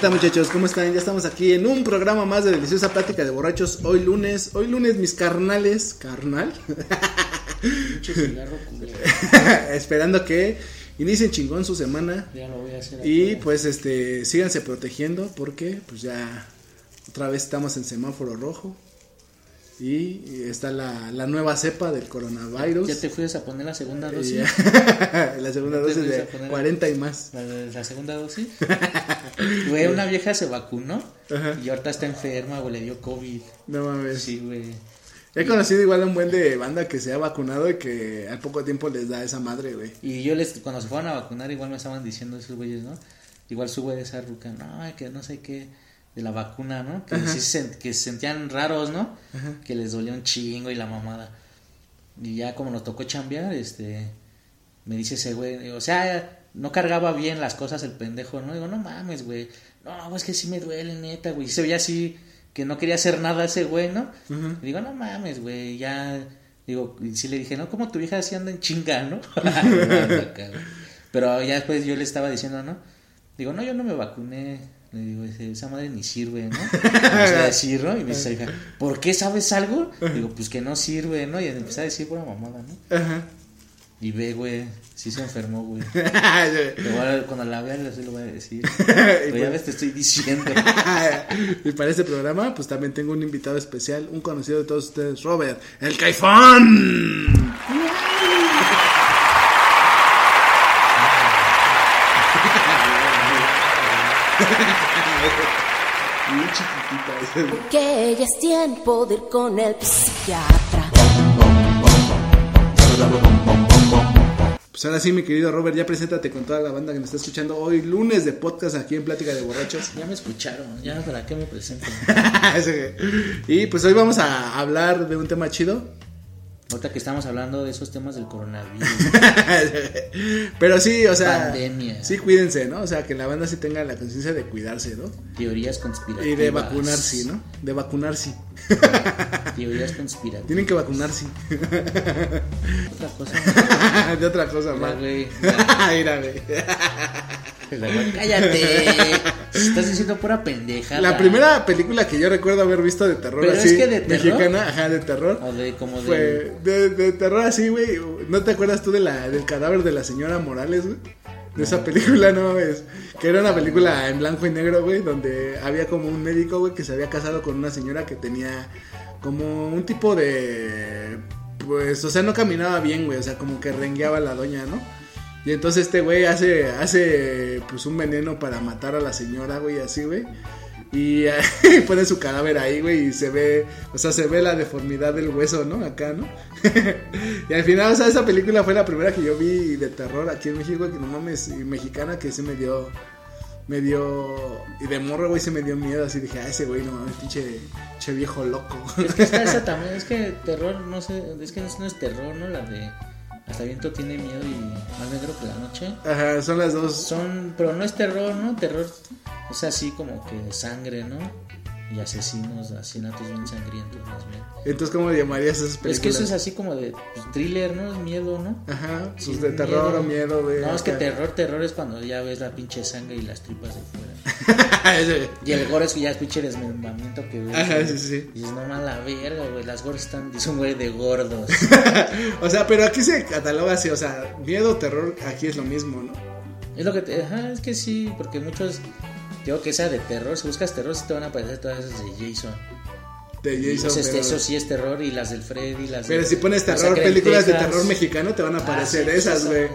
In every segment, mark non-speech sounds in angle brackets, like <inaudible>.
Tal muchachos? ¿Cómo están? Ya estamos aquí en un programa más de Deliciosa Plática de Borrachos. Hoy lunes, hoy lunes mis carnales, carnal. <laughs> <laughs> Esperando que inicien chingón su semana. Ya lo voy a hacer. Y aquí. pues este, síganse protegiendo porque pues ya otra vez estamos en semáforo rojo. Y está la, la nueva cepa del coronavirus. ¿Ya te fuiste a poner la segunda dosis? <laughs> <laughs> la segunda ¿Ya te dosis de fuiste a poner? 40 y más. ¿La, segunda dosis? <laughs> Güey, una vieja se vacunó Ajá. y ahorita está enferma, güey, le dio COVID. No mames. Sí, güey. He conocido igual a un buen de banda que se ha vacunado y que al poco tiempo les da esa madre, güey. Y yo les, cuando se fueron a vacunar, igual me estaban diciendo esos güeyes, ¿no? Igual su güey de esa ruca, no, que no sé qué, de la vacuna, ¿no? Que, sí se, que se sentían raros, ¿no? Que les dolía un chingo y la mamada. Y ya como nos tocó chambear, este, me dice ese güey, o sea, no cargaba bien las cosas el pendejo, ¿no? Digo, no mames, güey, no, es que sí me duele, neta, güey. Y se veía así, que no quería hacer nada ese güey, ¿no? Y digo, no mames, güey, ya, digo, y sí le dije, no, como tu vieja así anda en chinga, ¿no? <laughs> <laughs> Pero ya después yo le estaba diciendo, ¿no? Digo, no, yo no me vacuné. Le digo, "Ese- esa madre ni sirve, ¿no? Empecé a decir, ¿no? Y me dice, hija, ¿por qué sabes algo? Digo, pues que no sirve, ¿no? Y empecé a decir pura mamada, ¿no? Ajá. Y ve, güey, sí se enfermó, güey. <laughs> Le a- cuando la vea, le lo voy a decir. <laughs> Pero ya ves, te estoy diciendo. <laughs> y para este programa, pues también tengo un invitado especial, un conocido de todos ustedes, Robert, el Caifán. Chiquitita. Que ya es tiempo de ir con el psiquiatra. Pues ahora sí, mi querido Robert, ya preséntate con toda la banda que nos está escuchando hoy, lunes de podcast aquí en Plática de Borrachos. Ya me escucharon, ya para qué me presento. <laughs> y pues hoy vamos a hablar de un tema chido. Ahorita que estamos hablando de esos temas del coronavirus. <laughs> Pero sí, o sea, Pandemia. sí cuídense, ¿no? O sea, que la banda sí tenga la conciencia de cuidarse, ¿no? Teorías conspirativas. Y de vacunarse, ¿no? De vacunarse. Teorías conspirativas. Tienen que vacunarse. Otra cosa. <laughs> de otra cosa más. Mira, güey. <laughs> Cállate. Estás diciendo pura pendeja. La primera película que yo recuerdo haber visto de terror Pero así, es que de terror. mexicana, ajá, de terror. O de como de. Fue de, de terror así, güey. ¿No te acuerdas tú de la, del cadáver de la señora Morales, güey? De esa película, no mames. Que era una película en blanco y negro, güey, donde había como un médico, güey, que se había casado con una señora que tenía como un tipo de. Pues, o sea, no caminaba bien, güey. O sea, como que rengueaba la doña, ¿no? Y entonces este güey hace, hace pues un veneno para matar a la señora, güey, así, güey. Y <laughs> pone su cadáver ahí, güey, y se ve, o sea, se ve la deformidad del hueso, ¿no? Acá, ¿no? <laughs> y al final, o sea, esa película fue la primera que yo vi de terror aquí en México, que no mames, y mexicana, que sí me dio, me dio, y de morro, güey, se me dio miedo, así dije, ah, ese güey, no mames, pinche, pinche viejo loco. Es que está esa <laughs> también. Es que terror, no sé. Es que no es terror, ¿no? La de. Hasta viento tiene miedo y más negro que la noche. Ajá, son las dos. Son. Pero no es terror, ¿no? Terror. Es así como que sangre, ¿no? Y asesinos, asesinatos bien sangrientos, más bien. Entonces, ¿cómo llamarías esas películas? Es que eso es así como de pues, thriller, ¿no? Es miedo, ¿no? Ajá, Sí, de terror o miedo. No, es que terror, terror es cuando ya ves la pinche sangre y las tripas de fuera. <laughs> Y el gore es que ya es pinche desmembramiento que ves. Ajá, sí, sí. Y dices, no más la verga, güey. Las gores están. Es un güey de gordos. <laughs> o sea, pero aquí se cataloga así, o sea, miedo, terror, aquí es lo mismo, ¿no? es lo que te. Ajá, es que sí, porque muchos. Digo que sea de terror. Si buscas terror, sí te van a aparecer todas esas de Jason. de Jason. Pero, eso sí es terror y las del Freddy, las pero de si pones terror, películas de terror mexicano, te van a aparecer Ah, sí, esas, güey.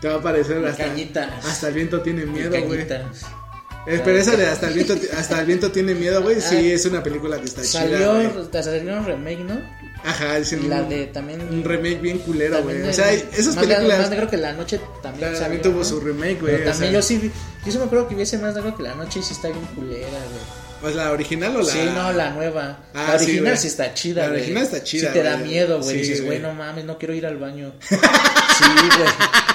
Te va a aparecer hasta, Cañita. hasta el viento tiene miedo, güey. Eh, pero esa de hasta el viento, <laughs> hasta el viento tiene miedo, güey, sí Ah, es una película que está chida, Salió, güey. salió un remake, ¿no? Ajá, un, la de también. un remake bien culero, también güey. O sea, esas más, películas Más negro que la noche también. también salió, tuvo ¿no? su remake, güey. También sea, yo sí, yo sí me acuerdo que hubiese más negro que la noche y sí está bien culera, güey. ¿Pues la original o la? Sí, no, la nueva. Ah, la original sí, está chida, La güey. original está chida, Sí te da miedo, güey. Sí, Dices, güey. no mames, no quiero ir al baño. <laughs> sí, güey.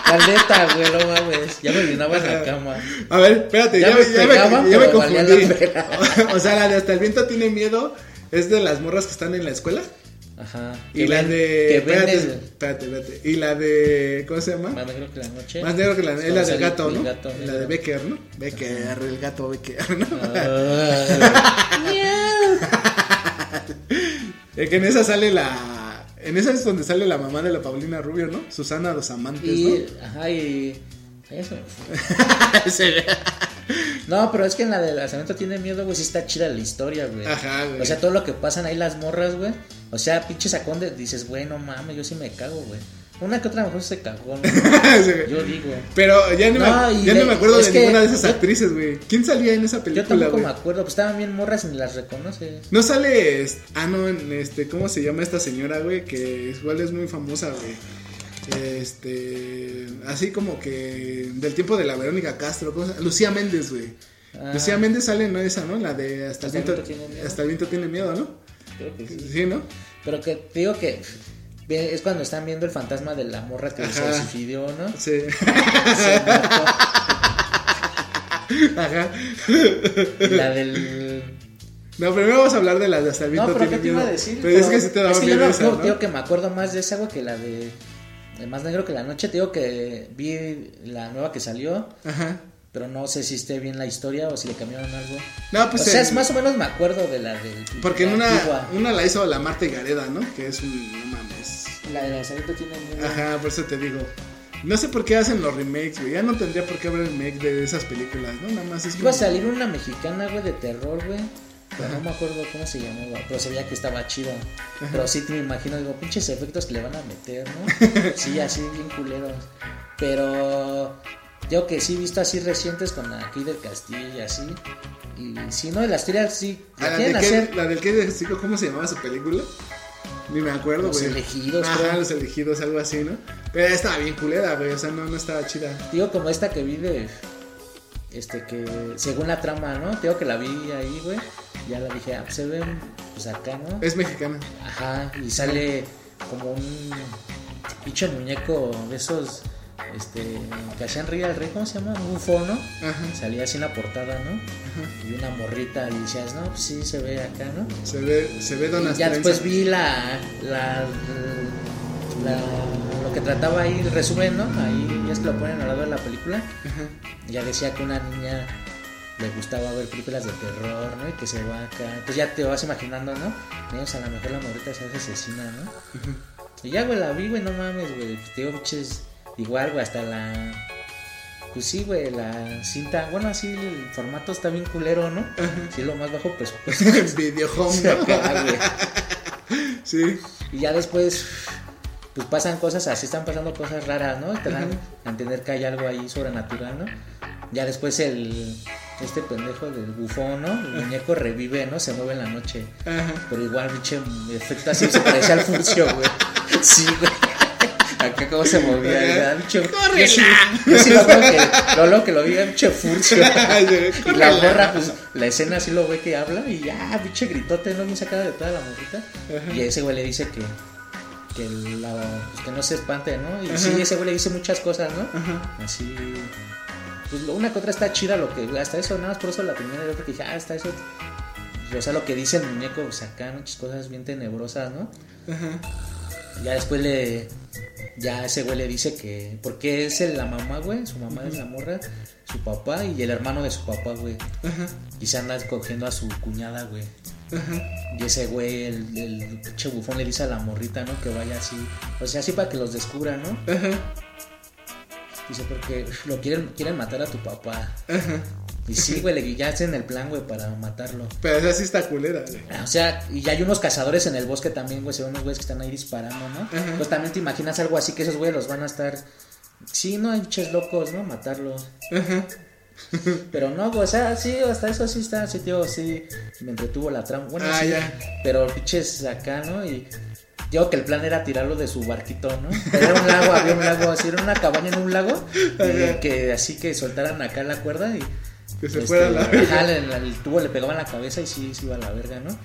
La neta, güey, no mames. Ya me en la cama. A ver, espérate, Ya ya, me me, ya me- ya me confundí. la <laughs> o sea, la de hasta el viento tiene miedo es de las morras que están en la escuela. Ajá. Y Que la ven- de. Que espérate, venden. espérate, espérate. Y la de. ¿Cómo se llama? Más negro que la noche. Más negro que la, es la del gato, ¿no? gato la de Becker, ¿no? Becker, el gato Becker, ¿no? Ah, <laughs> Eh, que en esa sale la. En esa es donde sale la mamá de la Paulina Rubio, ¿no? Susana Dos Amantes, y, ajá, y. Eso. <laughs> ¿no? Pero es que en la del lanzamiento tiene miedo, güey. Sí está chida la historia, güey. Ajá, güey. O sea, todo lo que pasan ahí las morras, güey. O sea, pinche sacón de. Dices, güey, no mames, yo sí me cago, güey. Una que otra mejor se cagó, ¿no? <laughs> Sí. Yo digo. Pero ya no, No, me, ya de- no me acuerdo de ninguna de esas yo- actrices, güey. ¿Quién salía en esa Yo película, tampoco güey? me acuerdo, pues estaban bien morras y ni las reconoce. No sale. Ah, no, en este. ¿Cómo se llama esta señora, güey? Que igual es muy famosa, güey. Este. Así como que. Del tiempo de la Verónica Castro. Lucía Méndez, güey. Ah. Lucía Méndez sale, ¿no? Esa, ¿no? La de Hasta el Hasta el viento, tiene miedo. Hasta el viento tiene miedo, ¿no? Creo que sí. Sí, ¿no? Pero que te digo que es cuando están viendo el fantasma de la morra que se Ajá. suicidió, ¿no? Sí. <laughs> Se. Ajá. La del. No, primero vamos a hablar de las de Hasta el viento No, pero ¿qué te iba a decir? Pero, es que sí te daba es que miedo yo no, esa, que me acuerdo más de esa, güey, que la de. Más negro que la noche. Te digo que vi la nueva que salió. Ajá. Pero no sé si esté bien la historia o si le cambiaron algo. No, pues o sea, en- es más o menos me acuerdo de la del. Porque en la una, antigua. una la hizo la Marta Gareda, ¿no? Que es un. No mames. La de lanzamiento tiene miedo. Ajá, por eso te digo. No sé por qué hacen los remakes, güey. Ya no tendría por qué haber remake de esas películas, ¿no? Nada más es Iba a salir una mexicana, güey, de terror, güey. Pero no me acuerdo cómo se llamaba. Pero se veía que estaba chido. Pero sí te me imagino, digo, pinches efectos que le van a meter, ¿no? <laughs> Sí, así bien culeros. Pero yo que sí he visto así recientes con aquí del Castillo y así. Y si no, de la historia sí. Ah, La la, hacer. la del que de Chico, ¿cómo se llamaba su película? Ni me acuerdo, Los güey. elegidos, Ajá, creo. los elegidos, algo así, ¿no? Pero estaba bien culera, güey. O sea, no, no estaba chida. Digo, como esta que vi de. Este que. Según la trama, ¿no? Digo que la vi ahí, güey. Ya la dije, ah, pues se ven. Pues acá, ¿no? Es mexicana. Ajá, y sale como un pinche muñeco de esos este que hacían reír al rey, ¿cómo se llama? Un bufo, ¿no? Ajá. Salía así en la portada, ¿no? Y una morrita y decías, no, pues sí se ve acá, ¿no? Se ve, se ve Don ya después vi la, la, la- lo que trataba ahí, el resumen, ¿no? Ahí ya es que lo ponen al lado de la película. Ya decía que una niña le gustaba ver películas de terror, ¿no? Y que se va acá. Entonces ya te vas imaginando, ¿no? Niños, a lo mejor la morrita se hace asesina, ¿no? Y ya, güey, la vi, güey, no mames, güey. Pues, te digo, pinches, igual, güey, hasta la. Pues sí, güey, la cinta. Bueno, así el formato está bien culero, ¿no? Sí, lo más bajo presupuesto. <laughs> Video home, Sí, ¿no? acá, güey. <laughs> Sí. Y ya después, pues pasan cosas, así están pasando cosas raras, ¿no? Te dan a entender que hay algo ahí sobrenatural, ¿no? Ya después el, este pendejo del bufón, ¿no? El muñeco revive, ¿no? Se mueve en la noche. Ajá. Pero igual, pinche efecto así se parecía al furcio, güey. Sí, güey. Acá cómo se movía. Pinche- Yo sí, yo sí lo veo que lo, lo que lo vi, pinche furcio. <laughs> Y la morra, pues, la escena así lo ve que habla y ya, pinche gritote, no me sacada de toda la morrita. Y ese güey le dice que, que, la, pues, que no se espante, ¿no? Y sí, ese güey le dice muchas cosas, ¿no? Así. Pues una que otra está chida, lo que, hasta eso, nada más por eso la primera vez que dije, ah, está eso. O sea, lo que dice el muñeco, acá, muchas cosas bien tenebrosas, ¿no? Ya después le. Ya ese güey le dice que. Porque es el- la mamá, güey. Su mamá es la morra. Su papá y el hermano de su papá, güey. Y se anda escogiendo a su cuñada, güey. Y ese güey, el, el pinche bufón, le dice a la morrita, ¿no? Que vaya así. O sea, así para que los descubra, ¿no? Dice, porque lo quieren, quieren matar a tu papá. Y sí, güey, le- ya hacen el plan, güey, para matarlo. Pero esa sí está culera, güey. O sea, y ya hay unos cazadores en el bosque también, güey, se ven unos güeyes que están ahí disparando, ¿no? Pues también te imaginas algo así que esos güeyes los van a estar... Sí, no, hay pinches locos, ¿no? Matarlos. Pero no, güey, o sea, sí, hasta eso sí está, sí, tío, sí, me entretuvo la trama. Bueno, Ah, sí, ya. pero pinches acá, ¿no? Y digo que el plan era tirarlo de su barquito, ¿no? Era un lago, había un lago, así, era una cabaña en un lago, y que así que soltaran acá la cuerda y... Que se este, fuera a la ajá, verga. el tubo le pegaba en la cabeza y sí, sí iba a la verga, ¿no?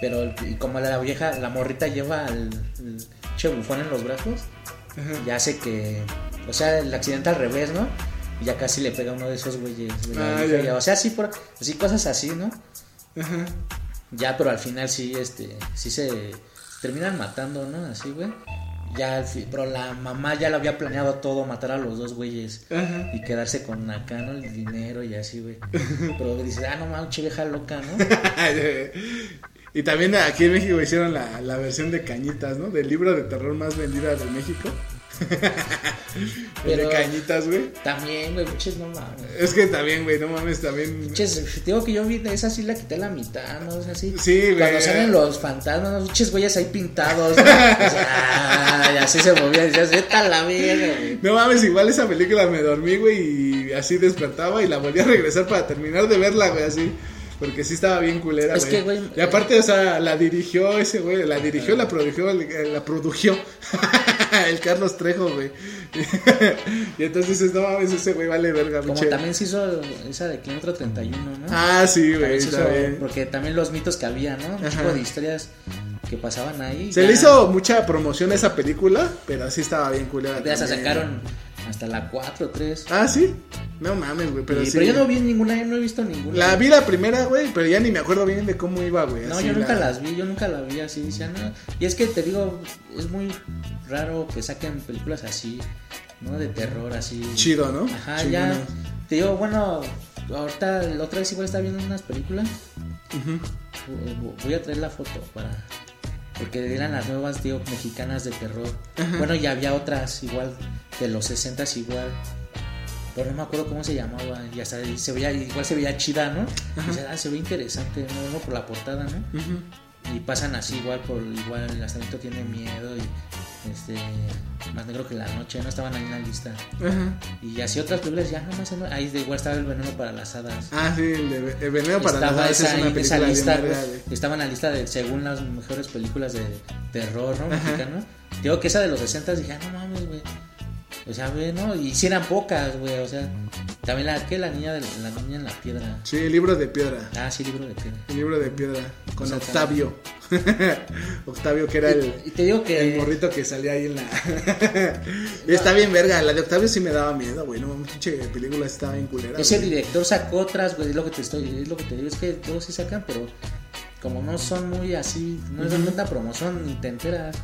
Pero y como la vieja, la morrita lleva al el che bufón en los brazos, ya hace que, o sea, el accidente al revés, ¿no? Y ya casi le pega a uno de esos güeyes. de la Ah, vieja, ya. O sea, sí, por, así cosas así, ¿no? Ajá. Ya, pero al final sí, este, sí se terminan matando, ¿no? Así, güey. Ya, al pero la mamá ya lo había planeado todo, matar a los dos güeyes Ajá. y quedarse con acá, ¿no? El dinero y así, güey. <laughs> Pero dice, ah, no mames, vieja loca, ¿no? <laughs> y también aquí en México hicieron la, la versión de Cañitas, ¿no? Del libro de terror más vendida de México. <laughs> Pero- de Cañitas, güey. También, güey, pinches, no mames. Es que también, güey, no mames, también. Pinches, digo que yo vi esa sí la quité la mitad, ¿no? O sea, sí. Sí, güey. Cuando salen los fantasmas, los pinches güeyes ahí pintados. ¿no? O sea, y así se movía, decías, vete la güey. No mames, igual esa película me dormí, güey, y así despertaba y la volví a regresar para terminar de verla, güey, así. Porque sí estaba bien culera, Es que, güey, Y aparte, o sea, la dirigió ese güey, la dirigió, la produjo, el- la produjo <laughs> el Carlos Trejo, güey. <laughs> y entonces dices, no mames, ese güey vale verga, Como también se hizo esa de Kilómetro 31, ¿no? Ah, sí, güey, se hizo- también. porque también los mitos que había, ¿no? Un tipo de historias que pasaban ahí. Se ya- le hizo mucha promoción a esa película, pero sí estaba bien culera. Ya se sacaron hasta la 4 3. Ah, sí. No mames, güey, pero sí. pero yo no vi ninguna, yo no he visto ninguna. La vi la primera, güey, pero ya ni me acuerdo bien de cómo iba, güey. No, así yo nunca la- las vi, yo nunca la vi así, decían, no. Y es que te digo, es muy raro que saquen películas así, ¿no? De terror, así. Chido, ¿no? Ajá, Chido, ya. ¿no? Te digo, bueno, ahorita la otra vez igual estaba viendo unas películas. Vo- Voy a traer la foto para. Porque eran las nuevas, digo, mexicanas de terror. Bueno, y había otras igual, de los 60 igual. Pero no me acuerdo cómo se llamaba. Y hasta se veía, igual se veía chida, ¿no? Y dice, ah, se ve interesante, ¿no? Por la portada, ¿no? Y pasan así igual por igual el lanzamiento tiene miedo y este más negro que la noche, no estaban ahí en la lista. Ajá. Y así otras películas ya no más ahí de igual estaba el veneno para las hadas. Ah, sí, el, de, el veneno para las hadas esa, es una esa lista, bien estaba en la lista de según las mejores películas de terror, ¿no? Mexicano. Digo que esa de los 60 dije, ah, no mames, güey. O sea, güey, ¿no? Y si eran pocas, güey, o sea, también la que la niña de la niña en la piedra. Sí, el libro de piedra. Ah, sí, libro de piedra. El libro de piedra. Con O sea, Octavio. <laughs> Octavio, que era el, Y te digo que el morrito que salía ahí en la. <laughs> Está bien verga. La de Octavio sí me daba miedo, güey. No, pinche película estaba bien culera. Ese güey. director sacó otras, güey, es lo que te estoy, es lo que te digo, es que todos sí sacan, pero como no son muy así, no es tanta promoción ni te enteras.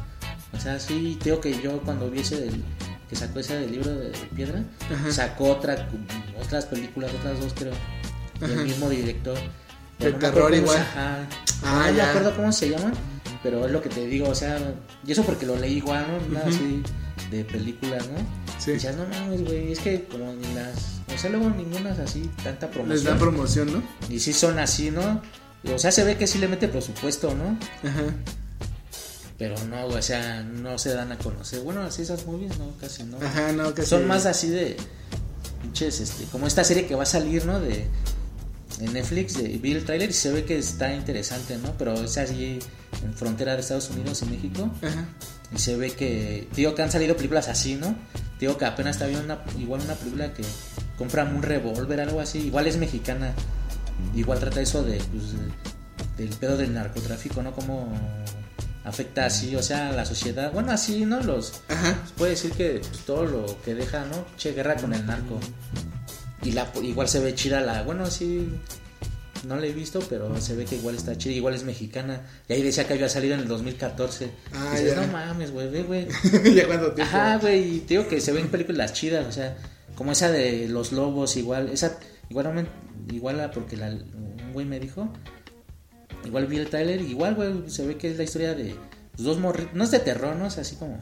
O sea, sí, te digo que yo cuando vi ese del, que sacó ese del libro de, de piedra, sacó otra, otras películas, otras dos creo, del mismo director. De me terror igual. ajá. Ah, no me acuerdo cómo se llaman, pero es lo que te digo, o sea, y eso porque lo leí igual, ¿no? Nada así de películas, ¿no? Sí. Decías, no mames, güey, es que como ni las, o sea, luego ninguna es así, tanta promoción. Les dan promoción, ¿no? y sí son así, ¿no? O sea, se ve que sí le mete presupuesto, ¿no? Ajá. Pero no, o sea, no se dan a conocer. Bueno, así esas movies, no, casi no. Ajá, no, casi. Son más así de pinches, este, como esta serie que va a salir, ¿no? De en Netflix, de vi el trailer y se ve que está interesante, ¿no? Pero es así en frontera de Estados Unidos y México. Ajá. Y se ve que, digo que han salido películas así, ¿no? Digo que apenas está viendo una, igual una película que compran un revólver, algo así. Igual es mexicana. Igual trata eso de, pues, de- del pedo del narcotráfico, ¿no? Cómo afecta así, o sea, a la sociedad. Bueno, así, ¿no? Los, Ajá. puede decir que pues, todo lo que deja, ¿no? Che, guerra con el narco. Y la, igual se ve chida la, bueno, sí, no la he visto, pero se ve que igual está chida, igual es mexicana. Y ahí decía que había salido en el 2014. Ah, y dices, ya. no mames, güey, ve, güey. <laughs> ya cuando tiempo. Ajá, güey, y te digo que se ven películas chidas, o sea, como esa de los lobos, igual, esa, igual, igual la- porque la, un güey me dijo, igual vi el trailer, igual, güey, se ve que es la historia de los dos morritos, no es de terror, ¿no? Es así como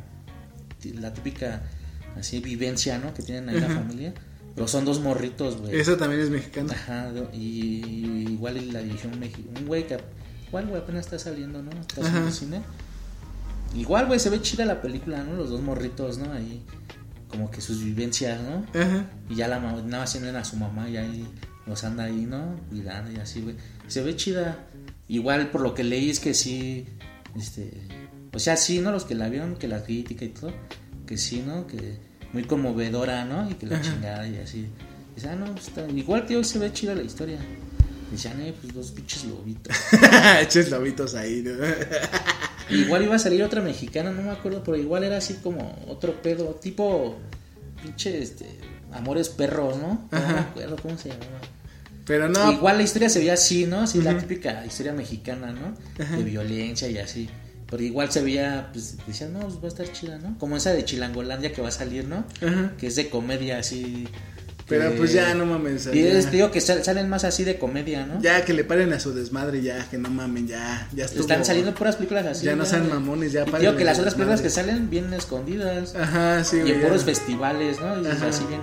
la típica, así, vivencia, ¿no? Que tienen ahí la familia, Pero son dos morritos, güey. Esa también es mexicana. Ajá, y, igual la dirigió un, un güey que igual güey apenas está saliendo, ¿no? Está haciendo cine. Igual, güey, se ve chida la película, ¿no? Los dos morritos, ¿no? Ahí como que sus vivencias, ¿no? Ajá. Y ya la mamá, nada más tienen a su mamá y ahí los anda ahí, ¿no? Cuidando y así, güey. Se ve chida. Igual por lo que leí es que sí, este, o sea, sí, ¿no? Los que la vieron, que la crítica y todo, que sí, ¿no? Que muy conmovedora, ¿no? Y que la chingada y así. Dice, ah, no, pues está, igual, tío, se ve chida la historia. Decían, eh, pues dos pinches lobitos. <laughs> Eches lobitos ahí, ¿no? <laughs> igual iba a salir otra mexicana, no me acuerdo, pero igual era así como otro pedo, tipo, pinche, este, amores perros, ¿no? No me acuerdo cómo se llamaba. Pero no. Igual la historia se veía así, ¿no? Así la típica historia mexicana, ¿no? De violencia y así. Pero igual se veía, pues decían, no, pues va a estar chida, ¿no? Como esa de Chilangolandia que va a salir, ¿no? Ajá. Que es de comedia así. Pero pues ya no mames. Y es, digo que sal- salen más así de comedia, ¿no? Ya que le paren a su desmadre, ya, que no mamen, ya, ya estuvo. Están saliendo puras películas así. Ya no sean mamones, ya Y párenle digo que las otras películas que salen vienen escondidas. Ajá, sí, y en puros festivales, ¿no? Y Ajá. así bien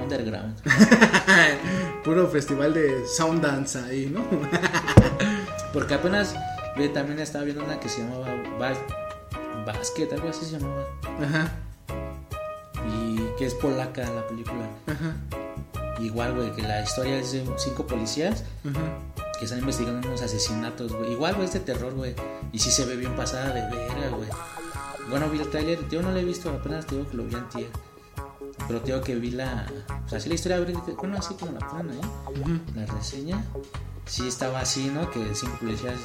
underground. <laughs> Puro festival de Soundance ahí, ¿no? <laughs> Porque apenas ve, también estaba viendo una que se llamaba Bas- Basket, algo así se llamaba. Ajá, Y que es polaca la película. ajá, Igual, güey, que la historia es de cinco policías ajá. que están investigando unos asesinatos, güey. Igual, güey, es de terror, güey. Y sí se ve bien pasada de verga, güey. Bueno, vi el trailer, yo no lo he visto, apenas te digo que lo vi antier. Pero digo que vi la... O sea, sí la historia, bueno, así como la ponen ahí, la reseña. Sí estaba así, ¿no? Que cinco policías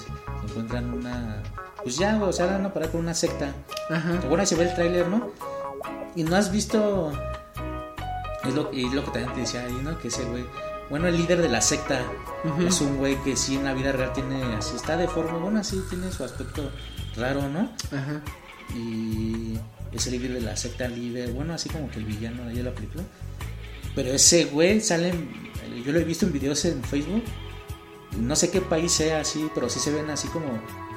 encuentran una... Pues ya, güey, o sea, van a parar con una secta. Ajá. Bueno, se ve el tráiler, ¿no? Y no has visto... Es lo, y lo que también te decía ahí, ¿no? Que ese güey... Bueno, el líder de la secta es un güey que sí en la vida real tiene... Así está deforme, bueno, así tiene su aspecto raro, ¿no? Ajá. Y es el líder de la secta líder, bueno, así como que el villano de la película. Pero ese güey sale, yo lo he visto en videos en Facebook, no sé qué país sea así, pero sí se ven así como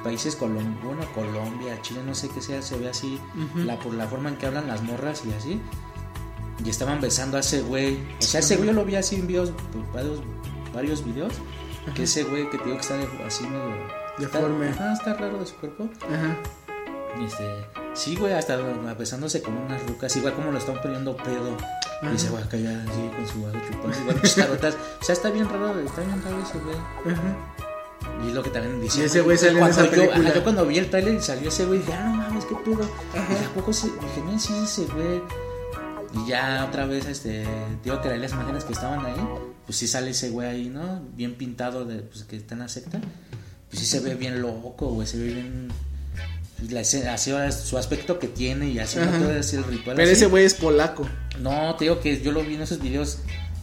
países bueno, Colombia, Chile, no sé qué sea, se ve así, la, por la forma en que hablan las morras y así. Y estaban besando a ese güey. O sea, ese güey yo lo vi así en videos, pues, varios, varios videos. Que ese güey que te digo que está de- así medio... Deforme. Está, ajá, está raro de su cuerpo. Ajá. Este, sí, güey, hasta besándose con unas rucas, igual como lo están poniendo pedo. Y se va a callar así con su vaso chupando, igual muchas carotas. O sea, está bien raro, está bien raro ese güey. Y es lo que también dice. Y ese güey sale en esa yo, película. ajá, yo cuando vi el trailer y salió ese güey, dije, ah, no mames, qué pedo. Y a poco se, dije, no, sí, ese güey. Y ya otra vez, este, digo que las imágenes que estaban ahí, pues sí sale ese güey ahí, ¿no? Bien pintado, de, pues que está en la secta. Pues sí se ve bien loco, güey, se ve bien. La escena, su aspecto que tiene y es el ritual. Pero así. ese güey es polaco. No, te digo que yo lo vi en esos videos.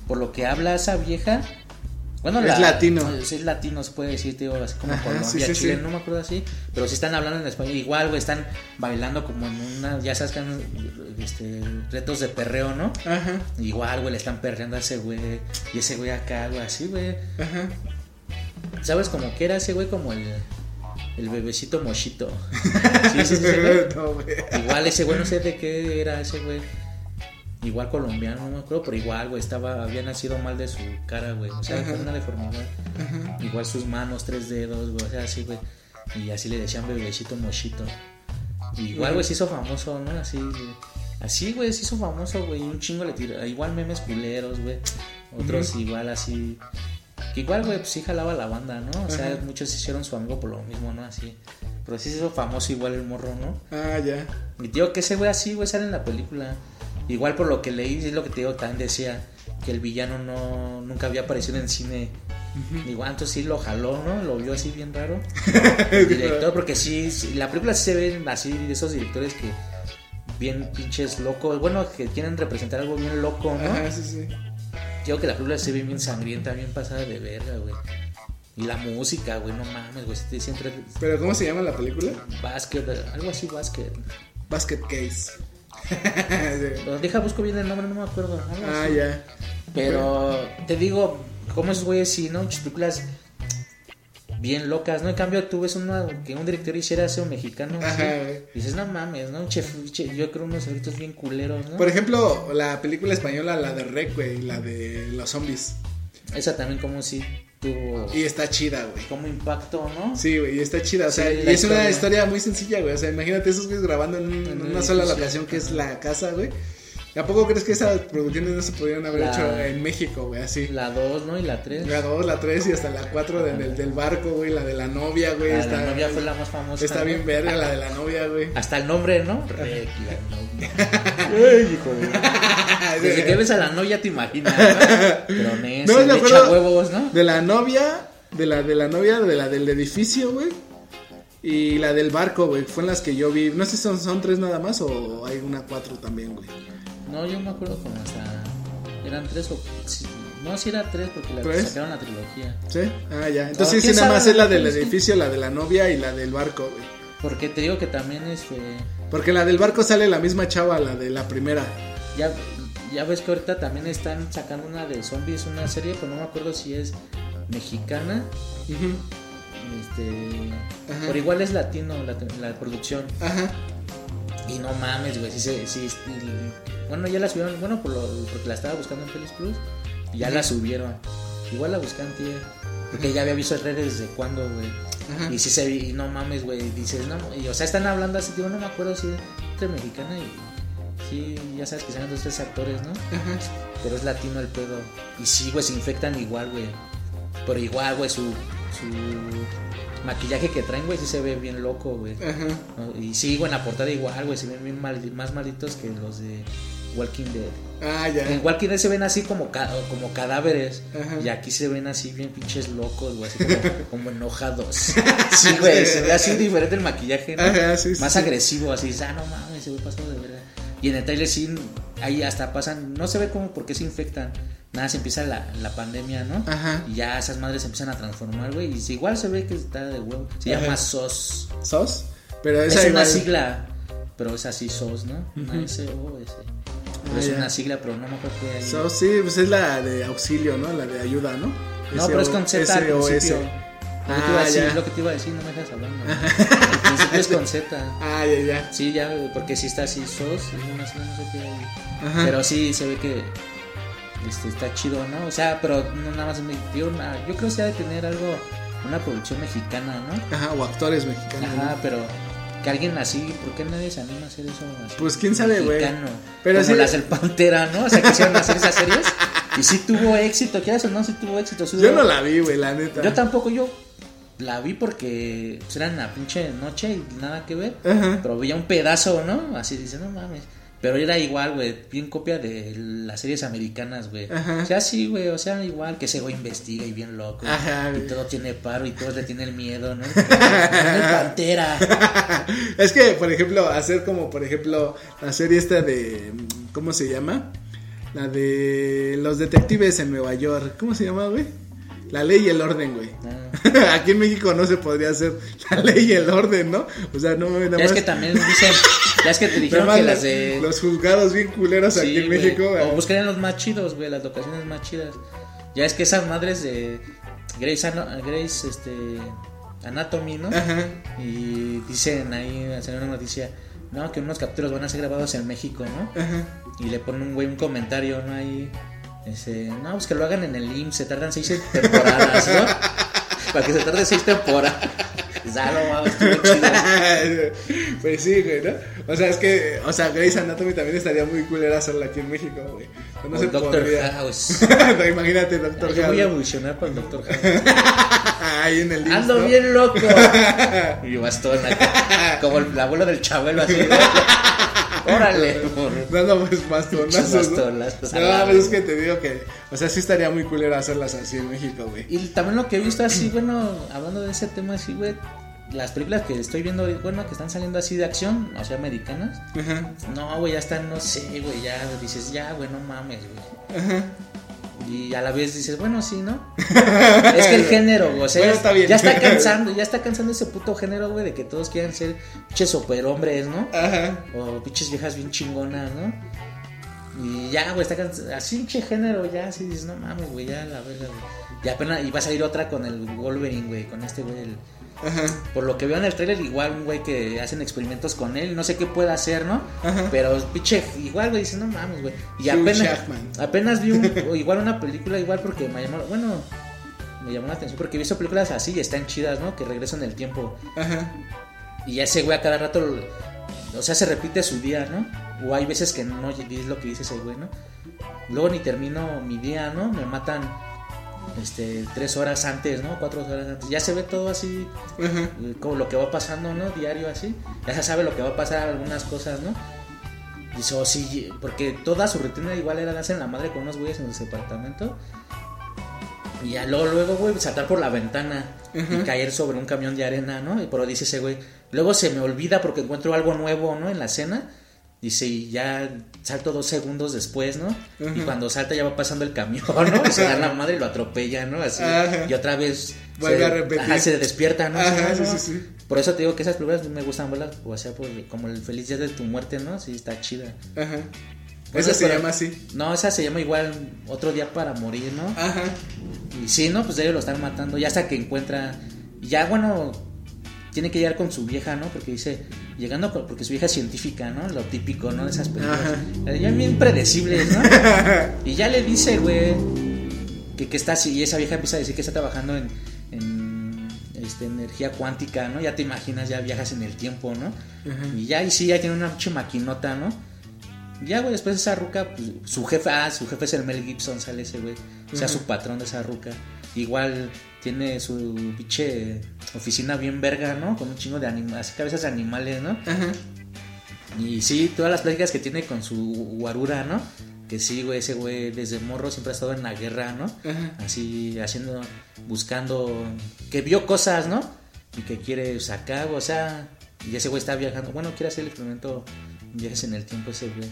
Por lo que habla esa vieja. Bueno, Es latino. Sí, es latino, se puede decir, te digo, así como Ajá, Colombia, sí, sí, Chile, sí. no me acuerdo así. Pero sí están hablando en español. Igual, güey, están bailando como en una. Ya sabes que han, este, retos de perreo, ¿no? Ajá. Igual, güey, le están perreando a ese güey. Y ese güey acá, güey, así, güey. Ajá. ¿Sabes cómo que era ese güey? Como el. El bebecito mochito. <laughs> Sí, sí, güey. <laughs> No, güey. Igual ese güey, no sé de qué era ese güey. Igual colombiano, no me acuerdo, pero igual, güey, estaba, había nacido mal de su cara, güey. O sea, con una deformidad. Igual sus manos, tres dedos, güey, o sea, así, güey. Y así le decían bebecito mochito. Igual, güey, se hizo famoso, ¿no? Así, así, güey, se hizo famoso, güey. y Un chingo le tiró. Igual memes culeros, güey. Otros igual así. Que igual, güey, pues sí jalaba la banda, ¿no? O sea, muchos hicieron su amigo por lo mismo, ¿no? Así. Pero sí se hizo famoso igual el morro, ¿no? Ah, ya. Y tío, que ese güey así, güey, sale en la película. Igual por lo que leí, es lo que te digo, también decía que el villano no nunca había aparecido en cine. Igual, entonces sí lo jaló, ¿no? Lo vio así bien raro. <laughs> El director, porque sí, sí, la película sí se ven así de esos directores que bien pinches locos. Bueno, que quieren representar algo bien loco, ¿no? Ajá, sí, sí. Digo que la película se ve bien sangrienta, bien pasada de verga, güey. Y la música, güey, no mames, güey. Siempre ¿Pero cómo se llama la película? básquet, algo así, básquet. Basket Case. <laughs> Sí. Deja, busco bien el nombre, no me acuerdo. ah, ya. Pero te digo, como esos güeyes sí, ¿no? Muchas películas bien locas, ¿no? En cambio, tú ves una, que un director hiciera eso mexicano. Ajá, así, güey. Dices, no mames, ¿no? Un chef, che- yo creo unos efectos bien culeros, ¿no? Por ejemplo, la película española, la de Rec, güey, la de los zombies. Esa también como si tuvo Y está chida, güey. como impacto, ¿no? Sí, güey, y está chida, o sea, Sí, y es una historia. muy sencilla, güey, o sea, imagínate esos güeyes grabando en, un- un una sola locación que es la casa, güey. ¿Y ¿A poco crees que esas producciones no se podrían haber La- hecho en México, güey, así? La 2, ¿no? Y la 3. La 2, la 3 y hasta la 4 del, del barco, güey, la de la novia, güey. La, está, la novia fue la más famosa. está ¿no? bien verga la de la novia, güey. Hasta el nombre, ¿no? <laughs> Rec, la novia. Ay, hijo de- <laughs> Desde que ves a la novia te imaginas, ¿no? Pero No, me echa huevos, ¿no? De la novia, de la de la novia, de la del edificio, güey. Y la del barco, güey, fue en las que yo vi. No sé si son, son tres nada más o hay una cuatro también, güey. No, yo me acuerdo como hasta. Eran tres o. no, sí era tres porque la ¿Tres? sacaron la trilogía. ¿Sí? Ah, ya. Entonces ¿quién sí, nada más es la del edificio, la de la novia y la del barco, güey. Porque te digo que también este. Porque la del barco sale la misma chava, la de la primera. Ya, ya ves que ahorita también están sacando una de zombies, una serie, pero no me acuerdo si es mexicana. Ujú. Este. Ajá. Pero igual es latino la, la producción. Ajá. Y no mames, güey. Se- sí, sí, bueno, ya la subieron. Bueno, por lo, porque la estaba buscando en Pelis Plus. Y ya la subieron. Igual la buscan, tío. Porque ya había visto en redes desde cuándo, güey. Ajá. Y sí se vi, y no mames, güey. Dices, no. Y, o sea, están hablando así, tío. No me acuerdo si es entre mexicana y. Sí, ya sabes que salen dos tres actores, ¿no? Ajá. Pero es latino el pedo. Y sí, güey, se infectan igual, güey. Pero igual, güey, su, su maquillaje que traen, güey, sí se ve bien loco, güey. Ajá. ¿no? Y sí, güey, en la portada igual, güey, se ven bien mal- más malitos que los de Walking Dead. Ah, ya. En Walking Dead se ven así como, ca- como cadáveres. Ajá. Y aquí se ven así bien pinches locos, güey, así como, <laughs> como enojados. Sí, güey, se ve así diferente el maquillaje, ¿no? Ajá, sí, sí, Más sí. agresivo, así, ah, no mames, se ve pasado de verdad. Y en el trailer sí, ahí hasta pasan, no se ve como por qué se infectan. Nada, se empieza la, la pandemia, ¿no? Ajá. Y ya esas madres se empiezan a transformar, güey. Y igual se ve que está de huevo. Se Ajá. llama SOS. ¿Sos? Pero Es una sigla, pero es así SOS, ¿no? Una S O S. Pero Ah, es ya. una sigla, pero no me acuerdo qué hay. SOS, sí, pues es la de auxilio, ¿no? La de ayuda, ¿no? No, pero es con Z al principio. Ah, decir, ya. lo que te iba a decir, no me dejas hablar. no. <laughs> Al principio es con Z. Ah, ya, ya. Sí, ya, porque si está así SOS, es una sigla, no sé qué. Ajá. Pero sí se ve que este, está chido, ¿no? O sea, pero no nada más me dio una. Yo creo que se ha de tener algo, una producción mexicana, ¿no? Ajá, o actores mexicanos. ¿no? Ajá, pero que alguien así, ¿por qué nadie se anima a hacer eso? así? Pues, quién sabe, güey. Pero Como sí- las del Pantera, ¿no? O sea, que hicieron hacer esas series. Y sí tuvo éxito, quieras o no, sí tuvo éxito. sí Yo no la vi, güey, la neta. Yo tampoco, yo la vi porque pues, era una pinche noche y nada que ver. Ajá. Pero veía un pedazo, ¿no? Así dice, no mames. Pero era igual, güey, bien copia de las series americanas, güey. O sea, sí, güey, o sea, igual que ese güey investiga y bien loco. Ajá, y todo tiene paro y todos le tienen miedo, ¿no? <laughs> el pantera. <laughs> es que, por ejemplo, hacer como, por ejemplo, la serie esta de. ¿Cómo se llama? La de los detectives en Nueva York. ¿Cómo se llama, güey? La ley y el orden, güey. Ah. <laughs> Aquí en México no se podría hacer la ley y el orden, ¿no? O sea, no nada Ya es más- que también dicen, ya es que te <laughs> dijeron más que las de... los juzgados bien culeros Sí, aquí en güey. México. O ah, buscarían los más chidos, güey, las locaciones más chidas. Ya es que esas madres de Grace, Ano- Grace este, Anatomy, ¿no? Ajá. Y dicen ahí, hacen una noticia, no, que unos capítulos van a ser grabados en México, ¿no? Ajá. Y le pone un güey un comentario, ¿no? Ahí, no, pues que lo hagan en el IMSS, se tardan seis temporadas, ¿no? <laughs> Para que se tarde seis temporadas. <laughs> Ya lo vamos, estuvo chido. <laughs> pues sí, güey, ¿no? O sea, es que, o sea, Grey's Anatomy también estaría muy culera hacerla aquí en México, güey. No O se Doctor podría. House. Imagínate, Doctor Yo voy a House. evolucionar para el Doctor House. Ahí en el Limps, Ando ¿no? bien loco. Y bastón acá, como el abuelo del Chabelo así. ¿No? <laughs> Órale. <laughs> Dando pues bastonazos, ¿no? bastonazos No, pues es que te digo que, o sea, sí estaría muy culera hacerlas así en México, güey. Y también lo que he visto así, bueno, hablando de ese tema así, güey. Las películas que estoy viendo, bueno, que están saliendo así de acción, o sea, americanas. Ajá. No, güey, ya están, no sé, güey, ya dices, ya, güey, no mames, güey. Ajá. Y a la vez dices, bueno, sí, ¿no? <laughs> es que el género, güey, o sea, Bueno, ya, está bien. ya está cansando, ya está cansando ese puto género, güey, de que todos quieran ser pinches superhombres, ¿no? Ajá. O pinches viejas bien chingonas, ¿no? Y ya, güey, está can- así un che género, ya, así dices, no mames, güey, ya la verga, güey. Y apenas, y va a salir otra con el Wolverine, güey, con este güey, el- Ajá. por lo que veo en el trailer, igual un güey que hacen experimentos con él, no sé qué puede hacer, ¿no? Ajá. Pero pinche, igual, güey, dices, no mames, güey. Y apenas, apenas vi un- <laughs> igual una película, igual porque me llamó, bueno, me llamó la atención porque he visto películas así y están chidas, ¿no? Que regresan el tiempo. Ajá. Y ese güey a cada rato, o sea, se repite su día, ¿no? O hay veces que no es lo que dice ese güey, ¿no? Luego ni termino mi día, ¿no? Me matan este tres horas antes, ¿no? Cuatro horas antes. Ya se ve todo así, eh, como lo que va pasando, ¿no? Diario así. Ya se sabe lo que va a pasar, algunas cosas, ¿no? Dice, oh, sí, porque toda su rutina igual era darse en la madre con unos güeyes en su departamento. Y ya luego, luego, güey, saltar por la ventana y caer sobre un camión de arena, ¿no? Y pero dice ese güey, luego se me olvida porque encuentro algo nuevo, ¿no? En la escena. Dice, y ya salto dos segundos después, ¿no? Y cuando salta ya va pasando el camión, <laughs> ¿no? Y se da la madre y lo atropella, ¿no? Así. Ajá. Y otra vez. Vuelve se, a repetir. ajá, se despierta, ¿no? Ajá, sí, ¿no? sí, sí. Por eso te digo que esas películas me gustan verlas, o sea, por, como el feliz día de tu muerte, ¿no? Sí, está chida. Ajá. Esa es se llama así. No, esa se llama igual Otro Día para Morir, ¿no? Ajá. Y sí, ¿no? Pues de ellos lo están matando. Ya hasta que encuentra. Ya, bueno. Tiene que llegar con su vieja, ¿no? Porque dice. Llegando con. Porque su vieja es científica, ¿no? Lo típico, ¿no? De esas películas. Ajá. Ya bien predecibles, ¿no? <laughs> y ya le dice, güey. Que, que está así. Y esa vieja empieza a decir que está trabajando en. en este, energía cuántica, ¿no? Ya te imaginas, ya viajas en el tiempo, ¿no? Y ya, y sí, ya tiene una pinche maquinota, ¿no? Ya, güey, después esa ruca, pues, su jefe, ah, su jefe es el Mel Gibson, sale ese güey. O sea, su patrón de esa ruca. Igual tiene su pinche oficina bien verga, ¿no? Con un chingo de animales, cabezas de animales, ¿no? Ajá. Y sí, todas las pláticas que tiene con su guarura, ¿no? Que sí, güey, ese güey desde morro siempre ha estado en la guerra, ¿no? Ajá. Así, haciendo, buscando, que vio cosas, ¿no? Y que quiere sacar, o sea, y ese güey está viajando. Bueno, quiere hacer el experimento, viajes en el tiempo ese güey.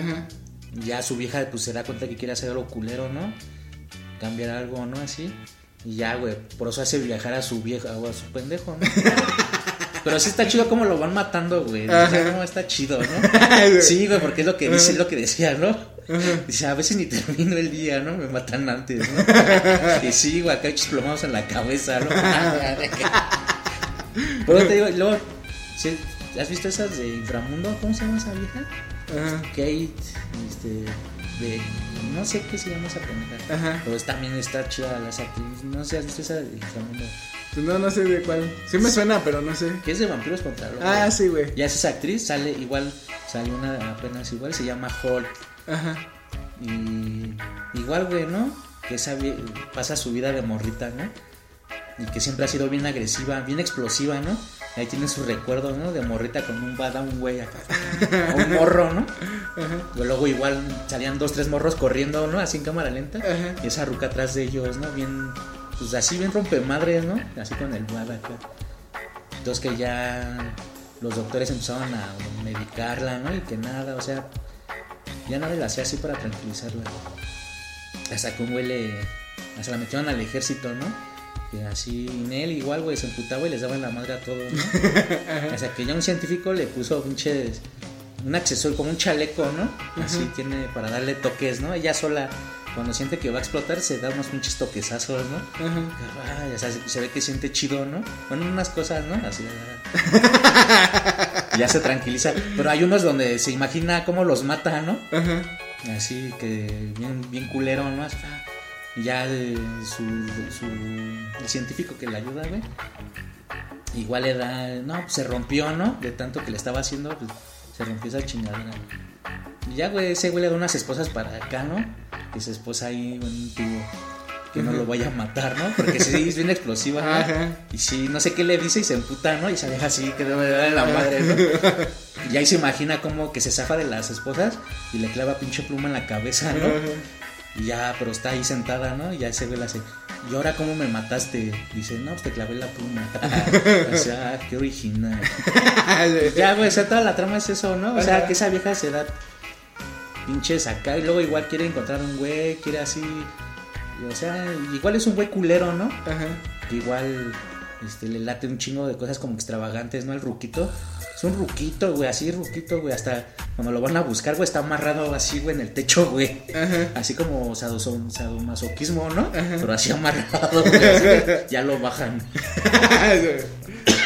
Ajá. Ya su vieja pues se da cuenta que quiere hacer algo culero, ¿no? Cambiar algo, ¿no? Así. Y ya, güey, por eso hace viajar a su vieja o a su pendejo, ¿no? <laughs> Pero sí está chido como lo van matando, güey. O sea, no, está chido, ¿no? <laughs> Sí, güey, porque es lo que dice, es lo que decía, ¿no? Dice, a veces ni termino el día, ¿no? Me matan antes, ¿no? <laughs> Y sí, güey, acá hechos plomados en la cabeza, ¿no? Pero te digo, luego, ¿sí? ¿has visto esas de Inframundo? ¿Cómo se llama esa vieja? Kate, este, de, no sé qué se llama esa pendeja, Ajá. pero es- también está chida las actrices, no sé, ¿has visto esa de Inframundo? Pues no, no sé de cuál. Sí me suena, pero no sé. Que es de vampiros contra lobos. Ah, sí, güey. Ya es esa actriz, sale igual, sale una apenas igual, se llama Hulk, Ajá. y igual, güey, ¿no? Que esa vie- pasa su vida de morrita, ¿no? Y que siempre ha sido bien agresiva, bien explosiva, ¿no? Ahí tiene su recuerdo, ¿no? De morrita con un bada, un güey acá. o un morro, ¿no? Y luego igual salían dos, tres morros corriendo, ¿no? Así en cámara lenta. Ajá. Y esa ruca atrás de ellos, ¿no? Bien, pues así bien rompemadres, ¿no? Así con el bada acá. Entonces que ya los doctores empezaron a medicarla, ¿no? Y que nada, o sea, ya nada le hacía así para tranquilizarla. Hasta que un güey le. Hasta la metieron al ejército, ¿no? Que así, en él igual, güey, se emputaba y les daba en la madre a todos, ¿no? <laughs> Hasta que ya un científico le puso pinches. Un accesorio, como un chaleco, ¿no? Así tiene para darle toques, ¿no? Ella sola, cuando siente que va a explotar, se da unos pinches toquezazos, ¿no? Ajá. Ay, o sea, se, se ve que siente chido, ¿no? Bueno, unas cosas, ¿no? Así. <laughs> ya se tranquiliza. Pero hay unos donde se imagina cómo los mata, ¿no? Ajá. Así que bien, bien culero, ¿no? Así, ah, ya eh, su, su- el científico que le ayuda, güey. Igual le da, no, pues se rompió, ¿no? De tanto que le estaba haciendo, pues se rompió esa chingadera. Y ya, güey, ese güey le da unas esposas para acá, ¿no? Que se esposa ahí en un tubo. Que no lo vaya a matar, ¿no? Porque sí, es bien explosiva, ¿no? Ajá. Y sí, no sé qué le dice y se emputa, ¿no? Y se deja así, que debe de la madre, ¿no? <laughs> Y ahí se imagina como que se zafa de las esposas y le clava pinche pluma en la cabeza, ¿no? Y ya, pero está ahí sentada, ¿no? Y ya ese güey le hace, ¿y ahora cómo me mataste? Dice, no, pues te clavé la pluma. <laughs> o sea, qué original. <laughs> ya, güey, o sea, toda la trama es eso, ¿no? O sea, que esa vieja se da pinches acá y luego igual quiere encontrar un güey, quiere así. O sea, igual es un güey culero, ¿no? Ajá. que igual este, le late un chingo de cosas como extravagantes, ¿no? El ruquito. Es un ruquito, güey, así ruquito, güey. Hasta cuando lo van a buscar, güey, está amarrado así, güey, en el techo, güey. Ajá. Así como sado- sadomasoquismo, ¿no? Pero así amarrado, güey. así <laughs> ya lo bajan. <laughs>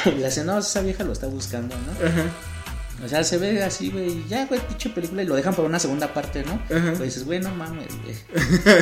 Y le hacen, no, esa vieja lo está buscando, ¿no? O sea, se ve así, güey, ya, güey, pinche película y lo dejan para una segunda parte, ¿no? Pues dices, güey, no mames, güey.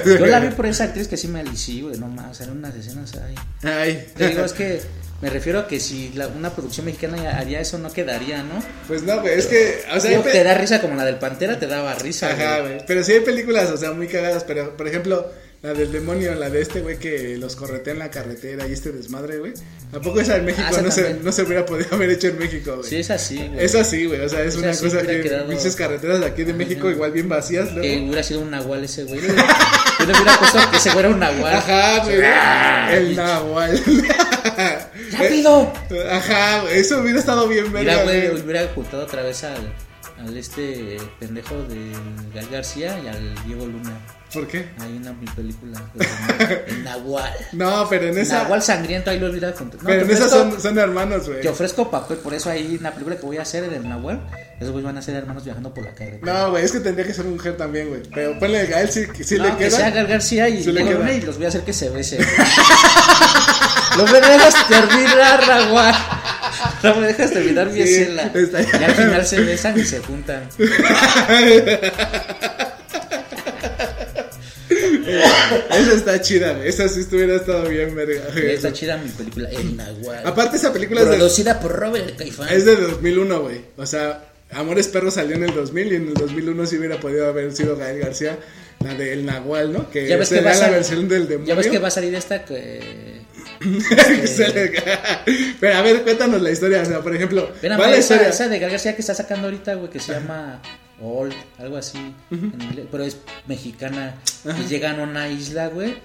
<laughs> Yo la vi por esa actriz que sí me alicí, güey, no mames, eran unas escenas ahí. Ay. Te digo, es que me refiero a que si la- una producción mexicana haría eso, no quedaría, ¿no? Pues no, güey, es que, o sea, Digo, te da risa como la del Pantera, te daba risa, Ajá, güey. Pero sí hay películas, o sea, muy cagadas. Pero, por ejemplo, la del demonio, la de este güey que los corretea en la carretera y este desmadre, güey. Tampoco esa en México Ah, esa no, se, no se hubiera podido haber hecho en México, güey. Sí, es así, güey. Es así, güey. O sea, es una cosa que quedado- pinches carreteras de aquí de México, igual bien vacías, luego. Que hubiera sido un nahual ese güey. <laughs> Yo le hubiera puesto que ese güey era un nahual. Ajá, güey. Ah, El. Nahual. <laughs> ¡Rápido! Ajá, güey. Eso hubiera estado bien, Mira, verga, güey, güey. hubiera ocultado otra vez al, al este pendejo de Gal García y al Diego Luna. ¿Por qué? Hay una mi película. El, el Nahual. <laughs> No, pero en esa. Nahual sangriento, ahí lo contado. No, pero en esa son, son hermanos, güey. Te ofrezco papel, por eso hay una película que voy a hacer del Nahual. Esos güeyes van a ser hermanos viajando por la carretera. No, güey, es que tendría que ser mujer también, güey. Pero ponle a él sí, sí No, le que queda. sea Gal García y Sí le queda. Y los voy a hacer que se besen. no me dejas terminar, Nahual. No me dejas terminar mi Sí, escena. Y al final se besan y se juntan. <laughs> <laughs> Esa está chida, güey. Esa sí estuviera estado bien, verga. güey. Está chida mi película, El Nahual. Aparte, esa película es de, Producida por Robert Caifán. es de 2001, güey. O sea, Amores Perros salió en el 2000 y en el 2001 sí hubiera podido haber sido Gael García, la de El Nahual, ¿no? Que Ya ves que va a la sal- versión del demonio. Ya ves que va a salir esta que... <laughs> Que se le- Pero a ver, cuéntanos la historia. O sea, por ejemplo, va ver la esa, historia. esa de Gal García que está sacando ahorita, güey, que se llama Old, algo así, en inglés, pero es mexicana. Y llegan a una isla, güey.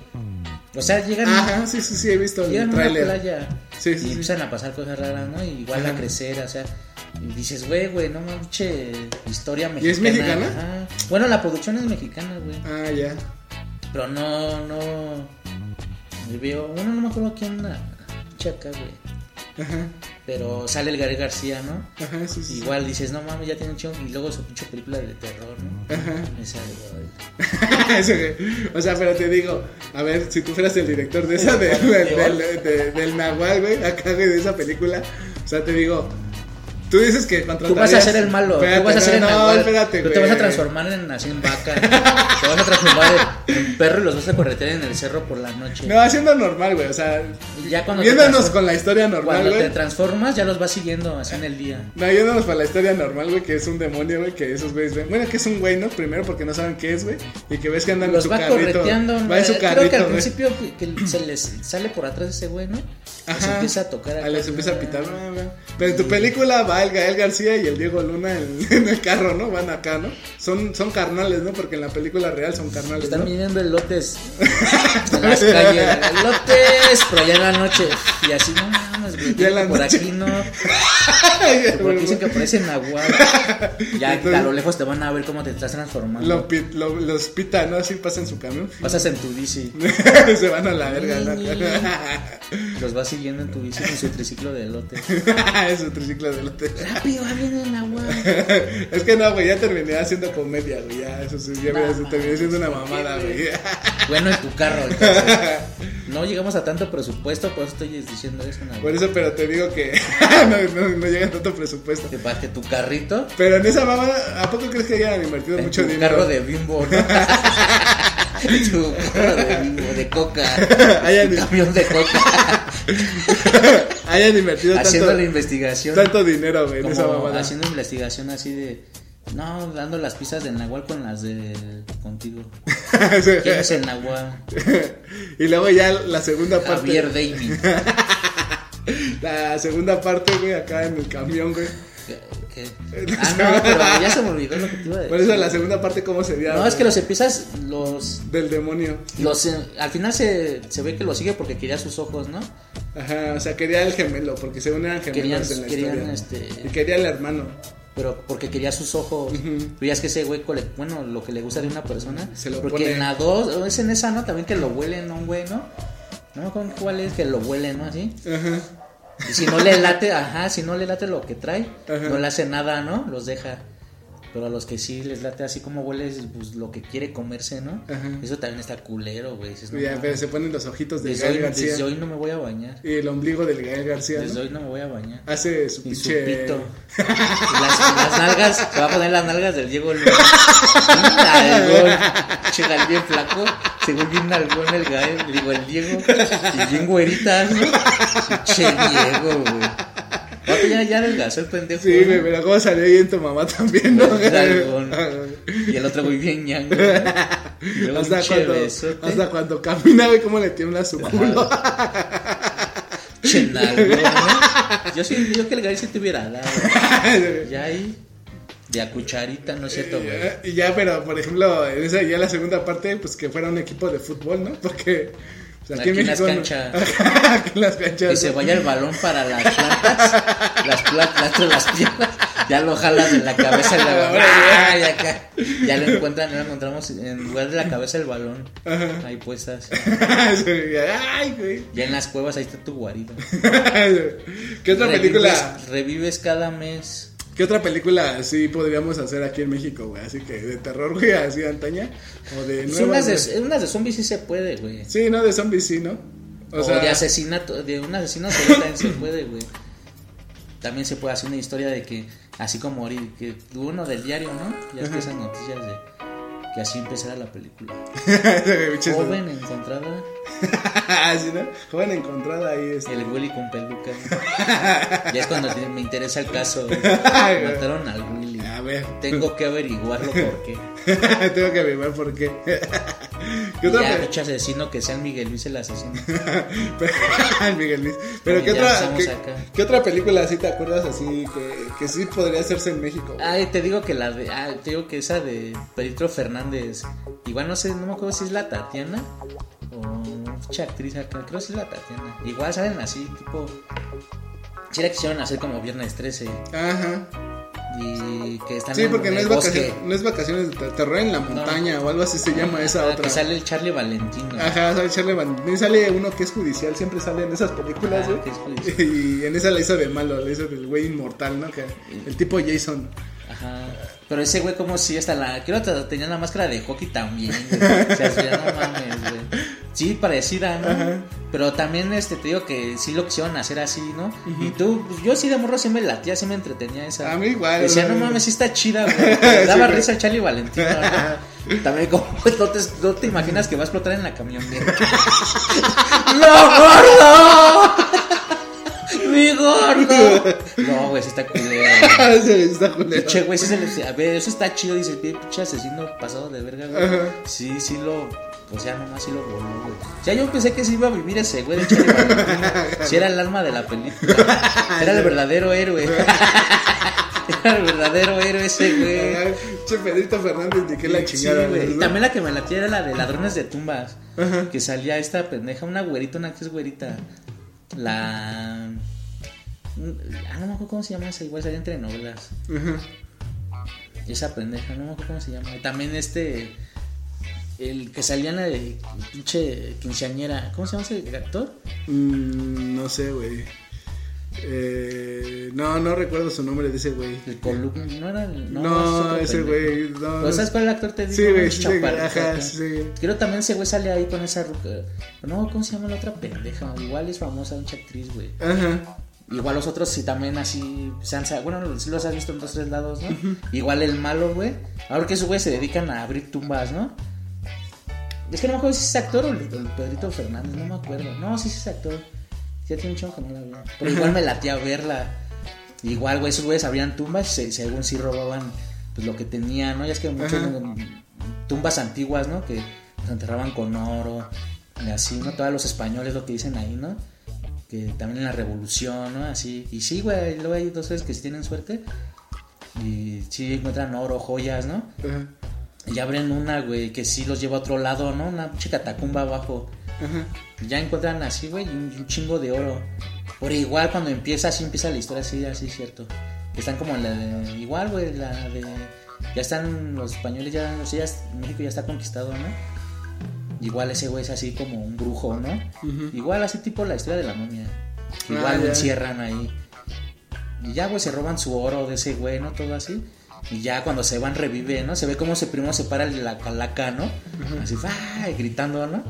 O sea, llegan, Ajá, sí, sí, sí, he visto el llegan a una playa. Sí, sí, y sí. empiezan a pasar cosas raras, ¿no? Y igual a crecer, o sea. Y dices, güey, güey, no manche historia mexicana. ¿Y es mexicana? Ajá. Bueno, la producción es mexicana, güey. Ah, ya. Pero no, no. bueno, no me acuerdo quién la chaca, güey. Ajá, Pero sale el Gary García, ¿no? ajá, sí. Igual dices, no mames, ya tiene un chingo. Y luego su pinche película de terror, ¿no? Ajá. Sale, <laughs> o sea, pero te digo, a ver, si tú fueras el director de esa, de- de- del- de- del Nahual, güey, acá, güey, de esa película, o sea, te digo, tú dices que Tú contratarías... vas a ser el malo, Espérate, tú vas a ser el no, espérate, Tú güey. te vas a transformar en así en vaca. te vas a transformar en, en perro y los vas a corretear en el cerro por la noche. No, haciendo normal, güey, o sea, ya cuando viéndonos con la historia normal, Cuando te güey. transformas, ya los vas siguiendo así en el día. No, yéndonos para la historia normal, güey, que es un demonio, güey, que esos güeyes ven. Bueno, que es un güey, ¿no? Primero porque no saben qué es, güey. Y que ves que andan en Los su va carrito. correteando. Va en su Creo carrito, que al güey. principio que, se les sale por atrás ese güey, ¿no? Les Ajá. empieza a tocar. Ah, les empieza a ¿no? pitar. bla. Pero en tu película va el Gael García y el Diego Luna en, <laughs> en el carro, ¿no? Van acá, ¿no? Son, son carnales, ¿no? Porque en la película real son carnales, Están ¿no? midiendo elotes en <laughs> las calles. Elotes, pero ya en la noche. Y así, no mames, güey. Ya la por noche. aquí no. <laughs> Porque dicen que parecen nahual. Ya Entonces- a lo lejos te van a ver cómo te estás transformando. Lo los pita, ¿no? Así pasan su camión. Pasas en tu bici. <laughs> Se van a la verga, ¿no? <laughs> Los vas siguiendo en tu bici con su triciclo de elote. es un triciclo de lote. Rápido, va bien el nahual. Es que no, güey, ya terminé haciendo comedia, güey. Ya, eso sí, ya terminé siendo una mamada, güey. Bueno, en tu carro. entonces. No llegamos a tanto presupuesto, por eso estoy diciendo eso. Por eso, pero te digo que <laughs> no, no, no llega tanto presupuesto. Para que tu carrito. Pero en esa mamada, ¿a poco crees que hayan invertido En mucho tu dinero? carro de bimbo, ¿no? <laughs> <laughs> tu carro de bimbo, de coca. Hayan, camión de coca. hayan invertido haciendo la tanto, investigación. tanto dinero, güey, en esa mamada. haciendo investigación así de. No, dando las pizzas del Nahual con las de contigo. <laughs> ¿Quién es el Nahual? <laughs> y luego ya la segunda parte. Javier David. <laughs> La segunda parte, güey, acá en el camión, güey. ¿Qué- qué? Ah, no, pero ya se me olvidó lo que te iba a decir. Por eso la segunda parte, ¿cómo sería? No, güey? es que los empiezas, los. Del demonio. los eh, al final se, se ve que lo sigue porque quería sus ojos, ¿no? Ajá, o sea, quería el gemelo, porque según eran gemelos Querían- en la querían, historia. este- Y quería el hermano. Pero porque quería sus ojos. Pero ya es que ese güey, bueno, lo que le gusta de una persona. Se lo porque pone- en la 2, es en esa, ¿no? También que lo huelen a un güey, ¿no? No me acuerdo cuál es que lo huelen, ¿no? Así. Ajá. Y si no le late, ajá, si no le late lo que trae, no le hace nada, ¿no? Los deja. Pero a los que sí les late así como huele pues, lo que quiere comerse, ¿no? Ajá. Eso también está culero, güey. Dices, no, Ya, mames. pero se ponen los ojitos de desde, Gael hoy, García. desde hoy no me voy a bañar. Y el ombligo del Gael García. Desde ¿no? hoy no me voy a bañar. Hace su Y su pinche. pito. <laughs> Las, las nalgas, se va a poner las nalgas del Diego Luna. Un nalgón. Che, gal bien flaco. Según bien nalgón el Gael, digo el Diego. Y bien güeritas, ¿no? Che, Diego, güey. Ahorita ya, ya adelgazó el pendejo. Sí, ¿no? güey, pero cómo salió ahí en tu mamá también, ¿no? Pues, nalgón. Y el otro güey bien ñango. Hasta, cuando, besote. hasta cuando camina, güey, cómo le tiembla su culo. Che, nalgón, ¿no? <laughs> Yo sí, yo que el Gael sí te hubiera dado. <laughs> Ya ahí. De a cucharita, ¿no es cierto, güey? y ya, pero por ejemplo, en esa ya la segunda parte, pues que fuera un equipo de fútbol, ¿no? Porque pues, Aquí en las no- canchas. <laughs> aquí en las canchas. Que se vaya el balón para las plantas, las plantas, las, piernas, ya lo jalas en la cabeza y la ¡Ay, acá! Ya lo encuentran, lo encontramos en lugar de la cabeza el balón. Ahí puestas. <laughs> Ay, güey. Ya en las cuevas ahí está tu guarida. <laughs> ¿Qué otra Revives- película? Revives cada mes. ¿Qué otra película sí podríamos hacer aquí en México, güey? Así que de terror, güey, así de antaña. O de Sí, nuevas. unas de, unas de zombies sí se puede, güey. Sí, no, de zombies sí, ¿no? O, de asesinato, de un asesino también se puede, güey. También se puede hacer una historia de que, así como que uno del diario, ¿no? Ya es que esas noticias de que así empezara la película. <laughs> Joven encontrada, <laughs> Así, ¿no? Joven encontrada ahí. Este. el Willy con peluca. <laughs> Ya es cuando me interesa el caso. Mataron al Willy. Ver. Tengo que averiguarlo por qué. <laughs> Tengo que averiguar por qué. <laughs> ¿Qué otra ya, dicho asesino que sea el Miguel Luis el asesino. <laughs> Ay, Miguel Luis. Pero ¿qué otra, qué, qué otra película así te acuerdas así que, que sí podría hacerse en México? güey? Ay, te digo que la de. Ah, te digo que esa de Pedro Fernández. Igual no sé, no me acuerdo si es la Tatiana. O mucha actriz acá. Creo que sí es la Tatiana. Igual salen así, tipo. Si la quisieron hacer como Viernes 13. Ajá. Y que están Sí, en porque no el es, bosque. vacaciones, no es vacaciones de ter- terror en la montaña o algo así se llama esa Ah, otra. Que sale el Charlie Valentino. Ajá, sale Charlie También sale uno que es judicial, siempre sale en esas películas, Ah, es. <laughs> Y en esa la hizo de malo, la hizo del güey inmortal, ¿no? Que el tipo Jason. Ajá. Pero ese güey, como si hasta la. Creo que tenía la máscara de hockey también. güey. O sea, ya no mames, güey. Sí, parecida, ¿no? Pero también este, te digo que sí lo quisieron hacer así, ¿no? Y tú, pues, yo sí de morro sí me latía, sí me entretenía esa. A mí igual, Decía, no mames, sí está chida, güey. <laughs> Daba Sí, risa el Charlie Valentino, ¿no? <laughs> También como <laughs> no te, no te imaginas que va a explotar en la camioneta. ¡No, gordo! ¡Mi gordo! No, güey, sí está culero. Sí, Está culero. Che, güey, sí se le. A ver, eso está chido, dice el pinche asesino pasado de verga, güey. Ajá. Sí, sí lo. O sea, nomás sí lo voló, güey. O sea, yo pensé que sí iba a vivir ese güey de Valentino. Si era el alma de la película. <laughs> Era el verdadero héroe. <laughs> Era el verdadero héroe ese, güey. Che, Pedrito Fernández, ni qué la Sí, chingada, güey. güey. Y también la que me latía era la de ladrones de tumbas. Que salía esta pendeja, una güerita, una que es güerita. La. Ah, no me acuerdo cómo se llama esa, igual salía entre novelas. Ajá. Esa pendeja, no me acuerdo cómo se llama. Y también este. El que salía en la de pinche quinceañera. ¿Cómo se llama ese actor? Mm, no sé, güey. Eh, no, no recuerdo su nombre de ese güey. El columno. No era el. No, ese güey. No, ¿sabes cuál el actor? Te digo, Sí, güey, sí, ajá, sí. Creo también ese güey sale ahí con esa ruca. No, ¿cómo se llama la otra pendeja? Igual es famosa, mucha actriz, güey. Ajá. Igual los otros sí también así se han bueno, sí los has visto en dos tres lados, ¿no? Igual el malo, güey. Ahora que esos güeyes se dedican a abrir tumbas, ¿no? Es que no me acuerdo si es actor o el, el Pedrito Fernández, no me acuerdo. No, sí sí es actor. Ya tiene un chongo que no la veo. Pero igual me latía verla. Igual, güey, esos güeyes abrían tumbas, se- según sí robaban pues lo que tenían, ¿no? Ya es que muchas Ajá. tumbas antiguas, ¿no? Que los enterraban con oro, y así, ¿no? Todos los españoles lo que dicen ahí, ¿no? que también en la revolución, ¿no? Así. Y sí, güey, luego hay dos veces que sí tienen suerte. Y sí encuentran oro, joyas, ¿no? Ajá. Y abren una, güey, que sí los lleva a otro lado, ¿no? Una pinche catacumba abajo. Ajá. Y ya encuentran así, güey, un, un chingo de oro. Pero igual cuando empieza, así empieza la historia, así, así, cierto. Están como en la de, igual, güey, la de... Ya están los españoles, ya, o sea, ya- México ya está conquistado, ¿no? Igual ese güey es así como un brujo, ¿no? Igual así tipo la historia de la momia. Igual Ah, lo ya. encierran ahí. Y ya, güey, se roban su oro de ese güey, ¿no? Todo así. Y ya cuando se van revive, ¿no? Se ve como ese primo se para la calaca, ¿no? Así, ¡ay! gritando, ¿no?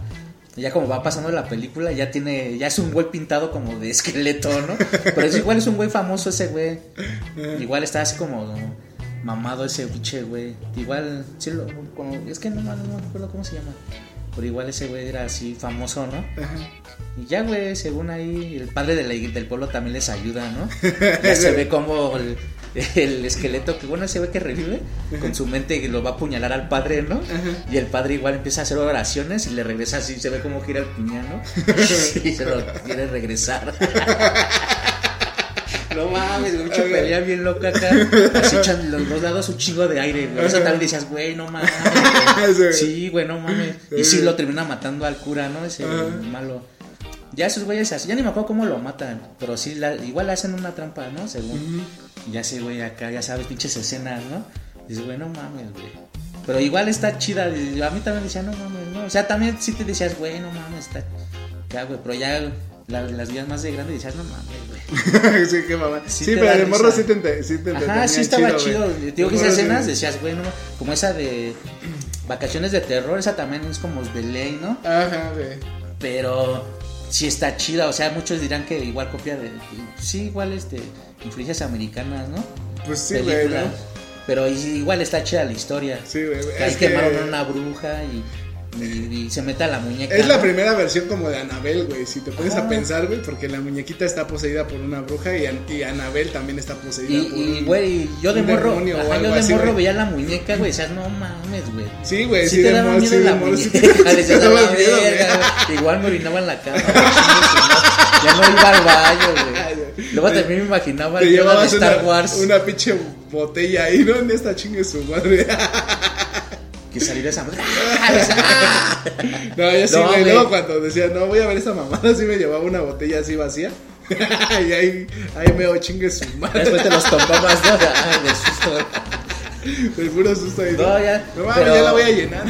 Y ya como va pasando la película, ya tiene, ya es un güey pintado como de esqueleto, ¿no? Pero es igual es un güey famoso ese güey. Igual está así como mamado ese pinche güey. Igual, sí lo, como- es que no, no, no recuerdo cómo se llama. Pero igual ese güey era así famoso, ¿no? Y ya, güey, según ahí, el padre de la del pueblo también les ayuda, ¿no? <laughs> Ya se ve como el, <laughs> el esqueleto, que bueno, se ve que revive, con su mente que lo va a apuñalar al padre, ¿no? Y el padre igual empieza a hacer oraciones y le regresa así, se ve como gira el puñal, ¿no? <laughs> Y se lo quiere regresar. <laughs> No mames, güey, mucha pelea bien loca acá. Así echan los dos lados un chingo de aire, güey. Eso también decías, güey, no mames. güey. Sí, güey, no mames. Y sí lo termina matando al cura, ¿no? Ese malo. Ya esos güeyes, ya ni me acuerdo cómo lo matan. Pero sí, la- igual hacen una trampa, ¿no? Según. Y ya ese güey acá, ya sabes, pinches escenas, ¿no? Dices, güey, no mames, güey. Pero igual está chida. A mí también decía, no mames, no. O sea, también sí te decías, güey, no mames, está. Ya, güey, pero ya la- las vías más de grande decías, no mames, güey. <laughs> sí, qué mamá. Sí Sí, pero de morro sí te, ente- sí te Ajá, sí estaba chido. Te digo que esas morro sí. escenas decías, güey, no, como esa de vacaciones de terror, esa también es como de ley, ¿no? Ajá, güey. Pero sí está chida, o sea, muchos dirán que igual copia de, sí, igual este, influencias americanas, ¿no? Pues sí, güey. Pero igual está chida la historia. Sí, güey. Ahí que quemaron a una bruja y, y- y se mete a la muñeca. es la primera versión como de Anabel, güey. Si te pones a pensar, güey, porque la muñequita está poseída por una bruja y, y Anabel también está poseída Y, por y, un- güey, yo de morro, o ajá, yo de así, morro veía la muñeca, güey, decías, no mames, güey. Sí, güey, Sí, sí, te de daba miedo sí, la muñeca. Igual me orinaba en la cama, ya no iba al baño, güey. <laughs> Luego también me imaginaba llevabas Star una, Wars una pinche botella ahí, ¿no? En esta chingue su madre. <laughs> que saliera esa madre. <laughs> No, yo sí, güey. Luego cuando decía, no, voy a ver esa mamada, sí me llevaba una botella así vacía. <laughs> y ahí, ahí me chingue su madre. Después te los tomabas, ¿no? <laughs> Ay, de susto. El puro susto ahí. No, ya, No mames, pero- ya la voy a llenar.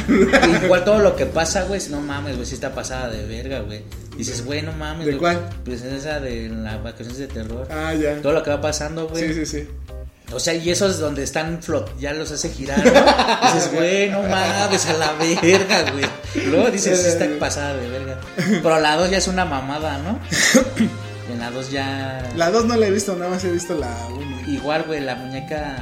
Igual todo lo que pasa, güey, no mames, güey, sí está pasada de verga, güey. Dices, güey, no mames. ¿De cuál? Pues esa de las vacaciones de terror. ah, ya. Todo lo que va pasando, güey. Sí, sí, sí. O sea, y esos donde están flot, ya los hace girar, ¿no? <laughs> Dices, güey, no mames, a la verga, güey. Luego dices, sí está pasada de verga. Pero la 2 ya es una mamada, ¿no? <coughs> En la 2 ya. La 2 no la he visto, nada más he visto la 1. Igual, güey, la muñeca.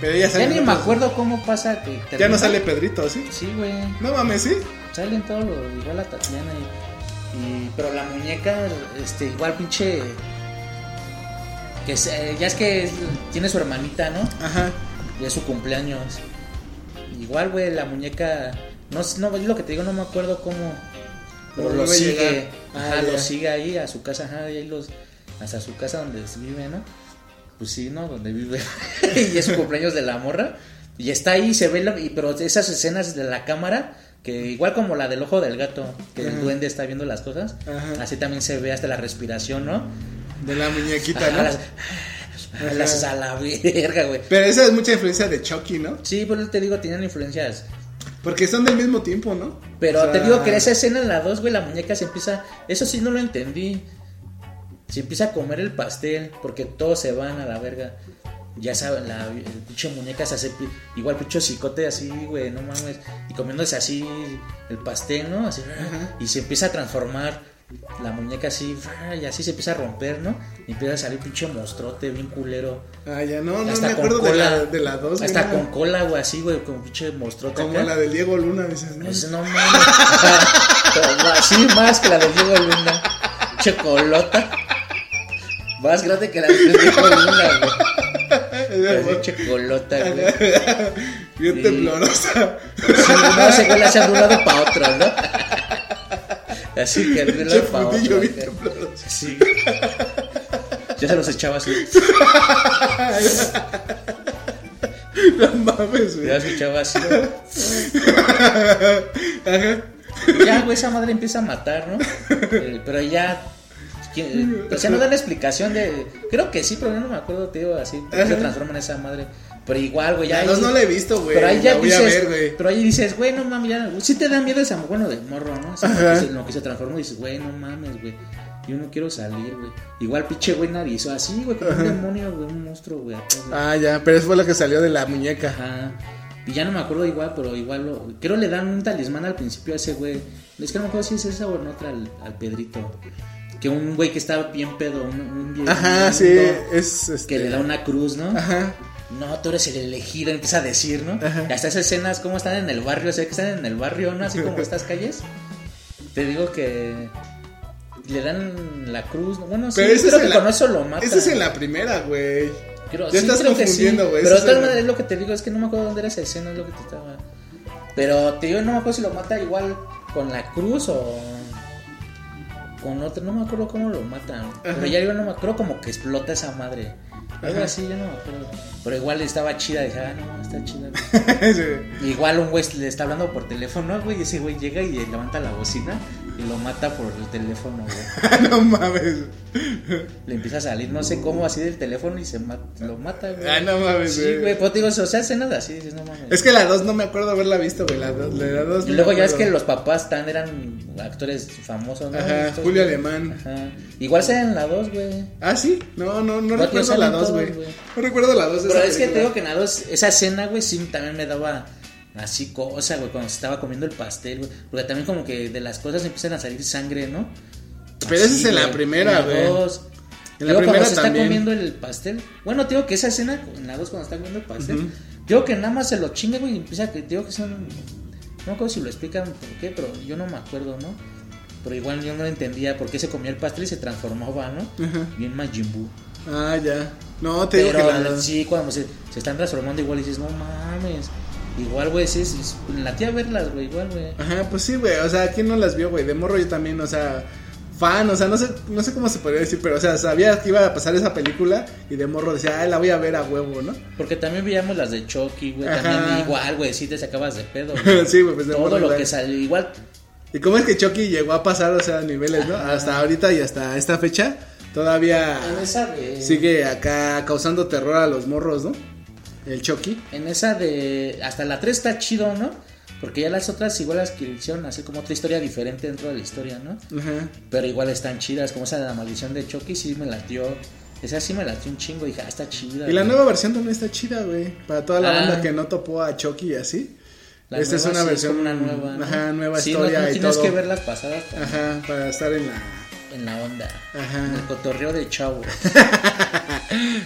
Pero Ya sale. ni en me acuerdo cómo pasa que. Ya termina. no sale Pedrito, ¿sí? Sí, güey. No mames, ¿sí? Salen todos los. Igual la Tatiana y, y- Pero la muñeca, este, igual pinche. Que se- ya es que es- tiene su hermanita, ¿no? Ajá. Y es su cumpleaños. Igual, güey, la muñeca. No, no, es lo que te digo, no me acuerdo cómo. Pero lo sigue. Ajá, Ah, lo sigue ahí a su casa, ajá, y ahí los. Hasta su casa donde vive, ¿no? Pues sí, ¿no? Donde vive. <laughs> y es su cumpleaños de la morra. Y está ahí, se ve, la- y, pero esas escenas de la cámara, que igual como la del ojo del gato, que el duende está viendo las cosas, Ajá. así también se ve hasta la respiración, ¿no? De la muñequita, ¿no? <laughs> las, las a la verga, güey. Pero esa es mucha influencia de Chucky, ¿no? Sí, por eso te digo, tenían influencias. Porque son del mismo tiempo, ¿no? Pero O sea, te digo que en esa escena en la 2, güey, la muñeca se empieza. Eso sí no lo entendí. Se empieza a comer el pastel porque todos se van a la verga. Ya saben, la el pinche muñeca se hace igual pinche cicote así, güey, no mames. Y comiéndose así el pastel, ¿no? Así, y se empieza a transformar la muñeca así, y así se empieza a romper, ¿no? Y empieza a salir pinche monstruote, bien culero. Ah, ya no, no hasta me con acuerdo de cola. la, de la 2. Hasta con cola, güey, así, güey, con pinche monstruote. Como acá. la del Diego Luna, dices, ¿no? Pues no mames. Pero <laughs> Así más que la de Diego Luna. Chocolota. Más grande que la de Diego Luna, güey. Chocolota, güey. Bien temblorosa. Sí, no se güey la hace de un lado para otro, ¿no? Así que de <laughs> acá. tembloroso. Sí. Ya se los echaba así. <laughs> No mames, güey. Ya se echaba así. <laughs> Ajá. Ya, güey, esa madre empieza a matar, ¿no? Eh, pero ya. ¿quién- O sea, no dan explicación de. Creo que sí, pero yo no me acuerdo, digo, así. Se transforma en esa madre. Pero igual, güey, ya. Ahí- no la he visto, güey. Pero ahí ya dices. a ver, güey. pero ahí dices, güey, no mames, ya. Sí te da miedo ese bueno de morro, ¿no? O sea, lo que se- lo que se transformó y dices, güey, no mames, güey. Yo no quiero salir, güey. Igual pinche güey narizó así, güey, como un demonio, güey, un monstruo, güey. Ah, ya, pero eso fue lo que salió de la muñeca. Ajá. Y ya no me acuerdo igual, pero igual lo. Creo le dan un talismán al principio a ese güey. Es que no me acuerdo si es esa o en otra al, al Pedrito. Que un güey que estaba bien pedo, un, un Ajá, un sí, es este. Que le da una cruz, ¿no? Ajá. No, tú eres el elegido, empieza a decir, ¿no? Ajá. Y hasta esas escenas, cómo están en el barrio, o sea, que están en el barrio, ¿no? Así como estas calles. Te digo que le dan la cruz, ¿no? bueno, sí, Pero ese creo es que la- con eso lo mata. Esa es en la primera, güey. Creo- Ya sí, estás creo confundiendo, sí. güey, Pero de todas maneras es lo que te digo, es que no me acuerdo dónde era esa escena, es lo que te estaba. Pero te digo, no me acuerdo si lo mata igual con la cruz o con otro, no me acuerdo cómo lo matan. Pero ya yo no me acuerdo como que explota esa madre. Algo así, yo no me acuerdo. Pero igual estaba chida, dije, ah, no, está chida. güey". <laughs> Sí. Igual un güey le está hablando por teléfono, güey, y ese güey llega y levanta la bocina y lo mata por el teléfono, güey. <laughs> no mames. Le empieza a salir, no sé cómo, así del teléfono y se ma- lo mata, güey. Ah, no mames, Sí, güey. güey, pues digo, o sea, escenas así, dices, no mames. Es que la 2 no me acuerdo haberla visto, güey. La 2 la dos Y luego ya es que los papás tan eran actores famosos, ¿no? Ajá, Estos, Julio güey. Alemán. Ajá. Igual salen la 2, güey. Ah, sí. No, no, no recuerdo la 2, todos, güey. No recuerdo la 2 de Pero es que te película. digo que en la 2, esa escena, güey, sí también me daba así cosa, güey, cuando se estaba comiendo el pastel, güey. Porque también como que de las cosas empiezan a salir sangre, ¿no? Pero esa es en la primera, güey. En la Luego primera cuando se también. está comiendo el pastel. Bueno, te digo que esa escena en la 2 cuando está comiendo el pastel. Ujú. Digo que nada más se lo chinga, güey, y empieza que digo que son no me acuerdo si lo explican por qué, pero yo no me acuerdo, ¿no? Pero igual yo no entendía por qué se comía el pastel y se transformaba, ¿no? Ajá. Bien Majin Buu. Ah, ya. No, te digo Pero que la sí, cuando se, se están transformando igual dices, no mames. Igual, güey, sí, sí, la tía verlas, güey, igual, güey. Ajá, pues sí, güey. O sea, ¿quién no las vio, güey? De morro yo también, o sea, fan, o sea, no sé, no sé cómo se podría decir, pero o sea, sabía que iba a pasar esa película y de morro decía, ay, la voy a ver a huevo, ¿no? Porque también veíamos las de Chucky, güey. También igual, güey, sí te sacabas de pedo. <laughs> sí, güey, pues de Todo morro. lo que salió, igual ¿Y cómo es que Chucky llegó a pasar, o sea, niveles, ¿no? Hasta ahorita y hasta esta fecha, todavía esa sigue acá causando terror a los morros, ¿no? El Chucky. En esa de. Hasta la 3 está chido, ¿no? Porque ya las otras igual las que hicieron así como otra historia diferente dentro de la historia, ¿no? Ajá. Pero igual están chidas, como esa de la maldición de Chucky, sí me latió. Esa sí me latió un chingo, dije, ah, está chida. Y la güey. nueva versión también está chida, güey. Para toda la Ah. banda que no topó a Chucky y así. La Esta es una sí versión una nueva. ¿no? Ajá, nueva Sí, historia no, no y tienes todo. que ver las pasadas para- Ajá, para estar en la. En la onda. Ajá. En el cotorreo de chavo. <laughs>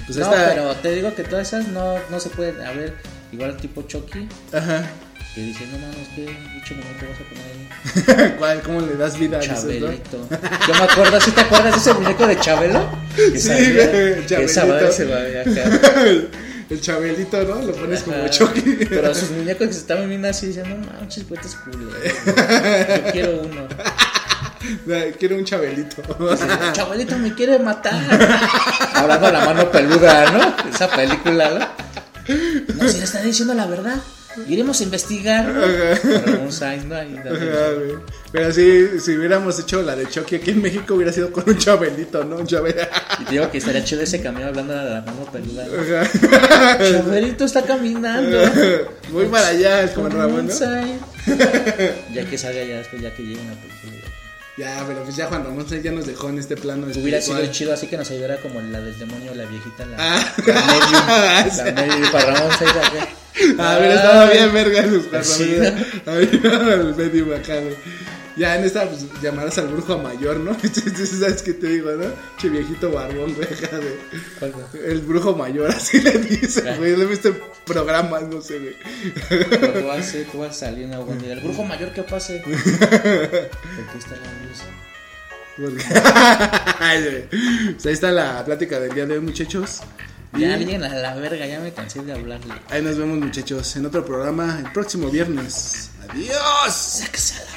Pues no, esta- pero te digo que todas esas no, no se pueden. A ver, igual tipo Chucky, Ajá. que dice, no mames, ¿qué bicho muñeco vas a poner ahí? <laughs> ¿Cuál? ¿Cómo le das vida? ¿no? Chabelito. Yo me acuerdo, ¿sí te acuerdas de ese muñeco de Chabelo? Que Sí, que esa Chabelito. madre se va acá. <laughs> El chabelito, ¿no? Lo pones como. Chucky. Pero sus muñecos que se estaban viendo así, dicen, no manches, puedes culo. Yo quiero uno. <laughs> Quiero un chabelito. <laughs> Chabelito me quiere matar. <laughs> Hablando a la mano peluda, ¿no? Esa película, ¿no? No, si le está diciendo la verdad. Iremos a investigar. Pero sí, si hubiéramos hecho la de Chucky aquí en México hubiera sido con un chabelito, ¿no? Un chabelito. Y te digo que estaría chido ese camino hablando a la mano peluda. ¿no? Chabelito está caminando. Voy para allá, como Con Ramón, ¿no? Ya que salga ya después, ya que llegue una película. Ya, pero pues ya Juan Ramón ya nos dejó en este plano Hubiera sido espiritual. chido así que nos ayudara como la del demonio, la viejita, la, Ah. la medium. <laughs> La medium para Ramón Sainz acá. Ah, pero estaba bien verga sus Sí. Ramón. Ahí, <laughs> el medio acá, güey. Ya en esta, pues llamarás al brujo mayor, ¿no? <laughs> Entonces, ¿sabes qué te digo, no? Che viejito barbón, güey, acá, güey. ¿Cuál fue? El brujo mayor, <laughs> así le dice, güey. Lo he visto en programas, no sé, güey. Pero tú vas a ser- tú vas a salir en algún día. El brujo mayor que pase. <laughs> Porque está la luz. Porque- Ay, güey. Pues ahí está la plática del día de hoy, muchachos. Y Ya lleguen a la verga, ya me cansé de hablarle. ahí nos vemos, muchachos, en otro programa el próximo viernes. Adiós. Sácasela.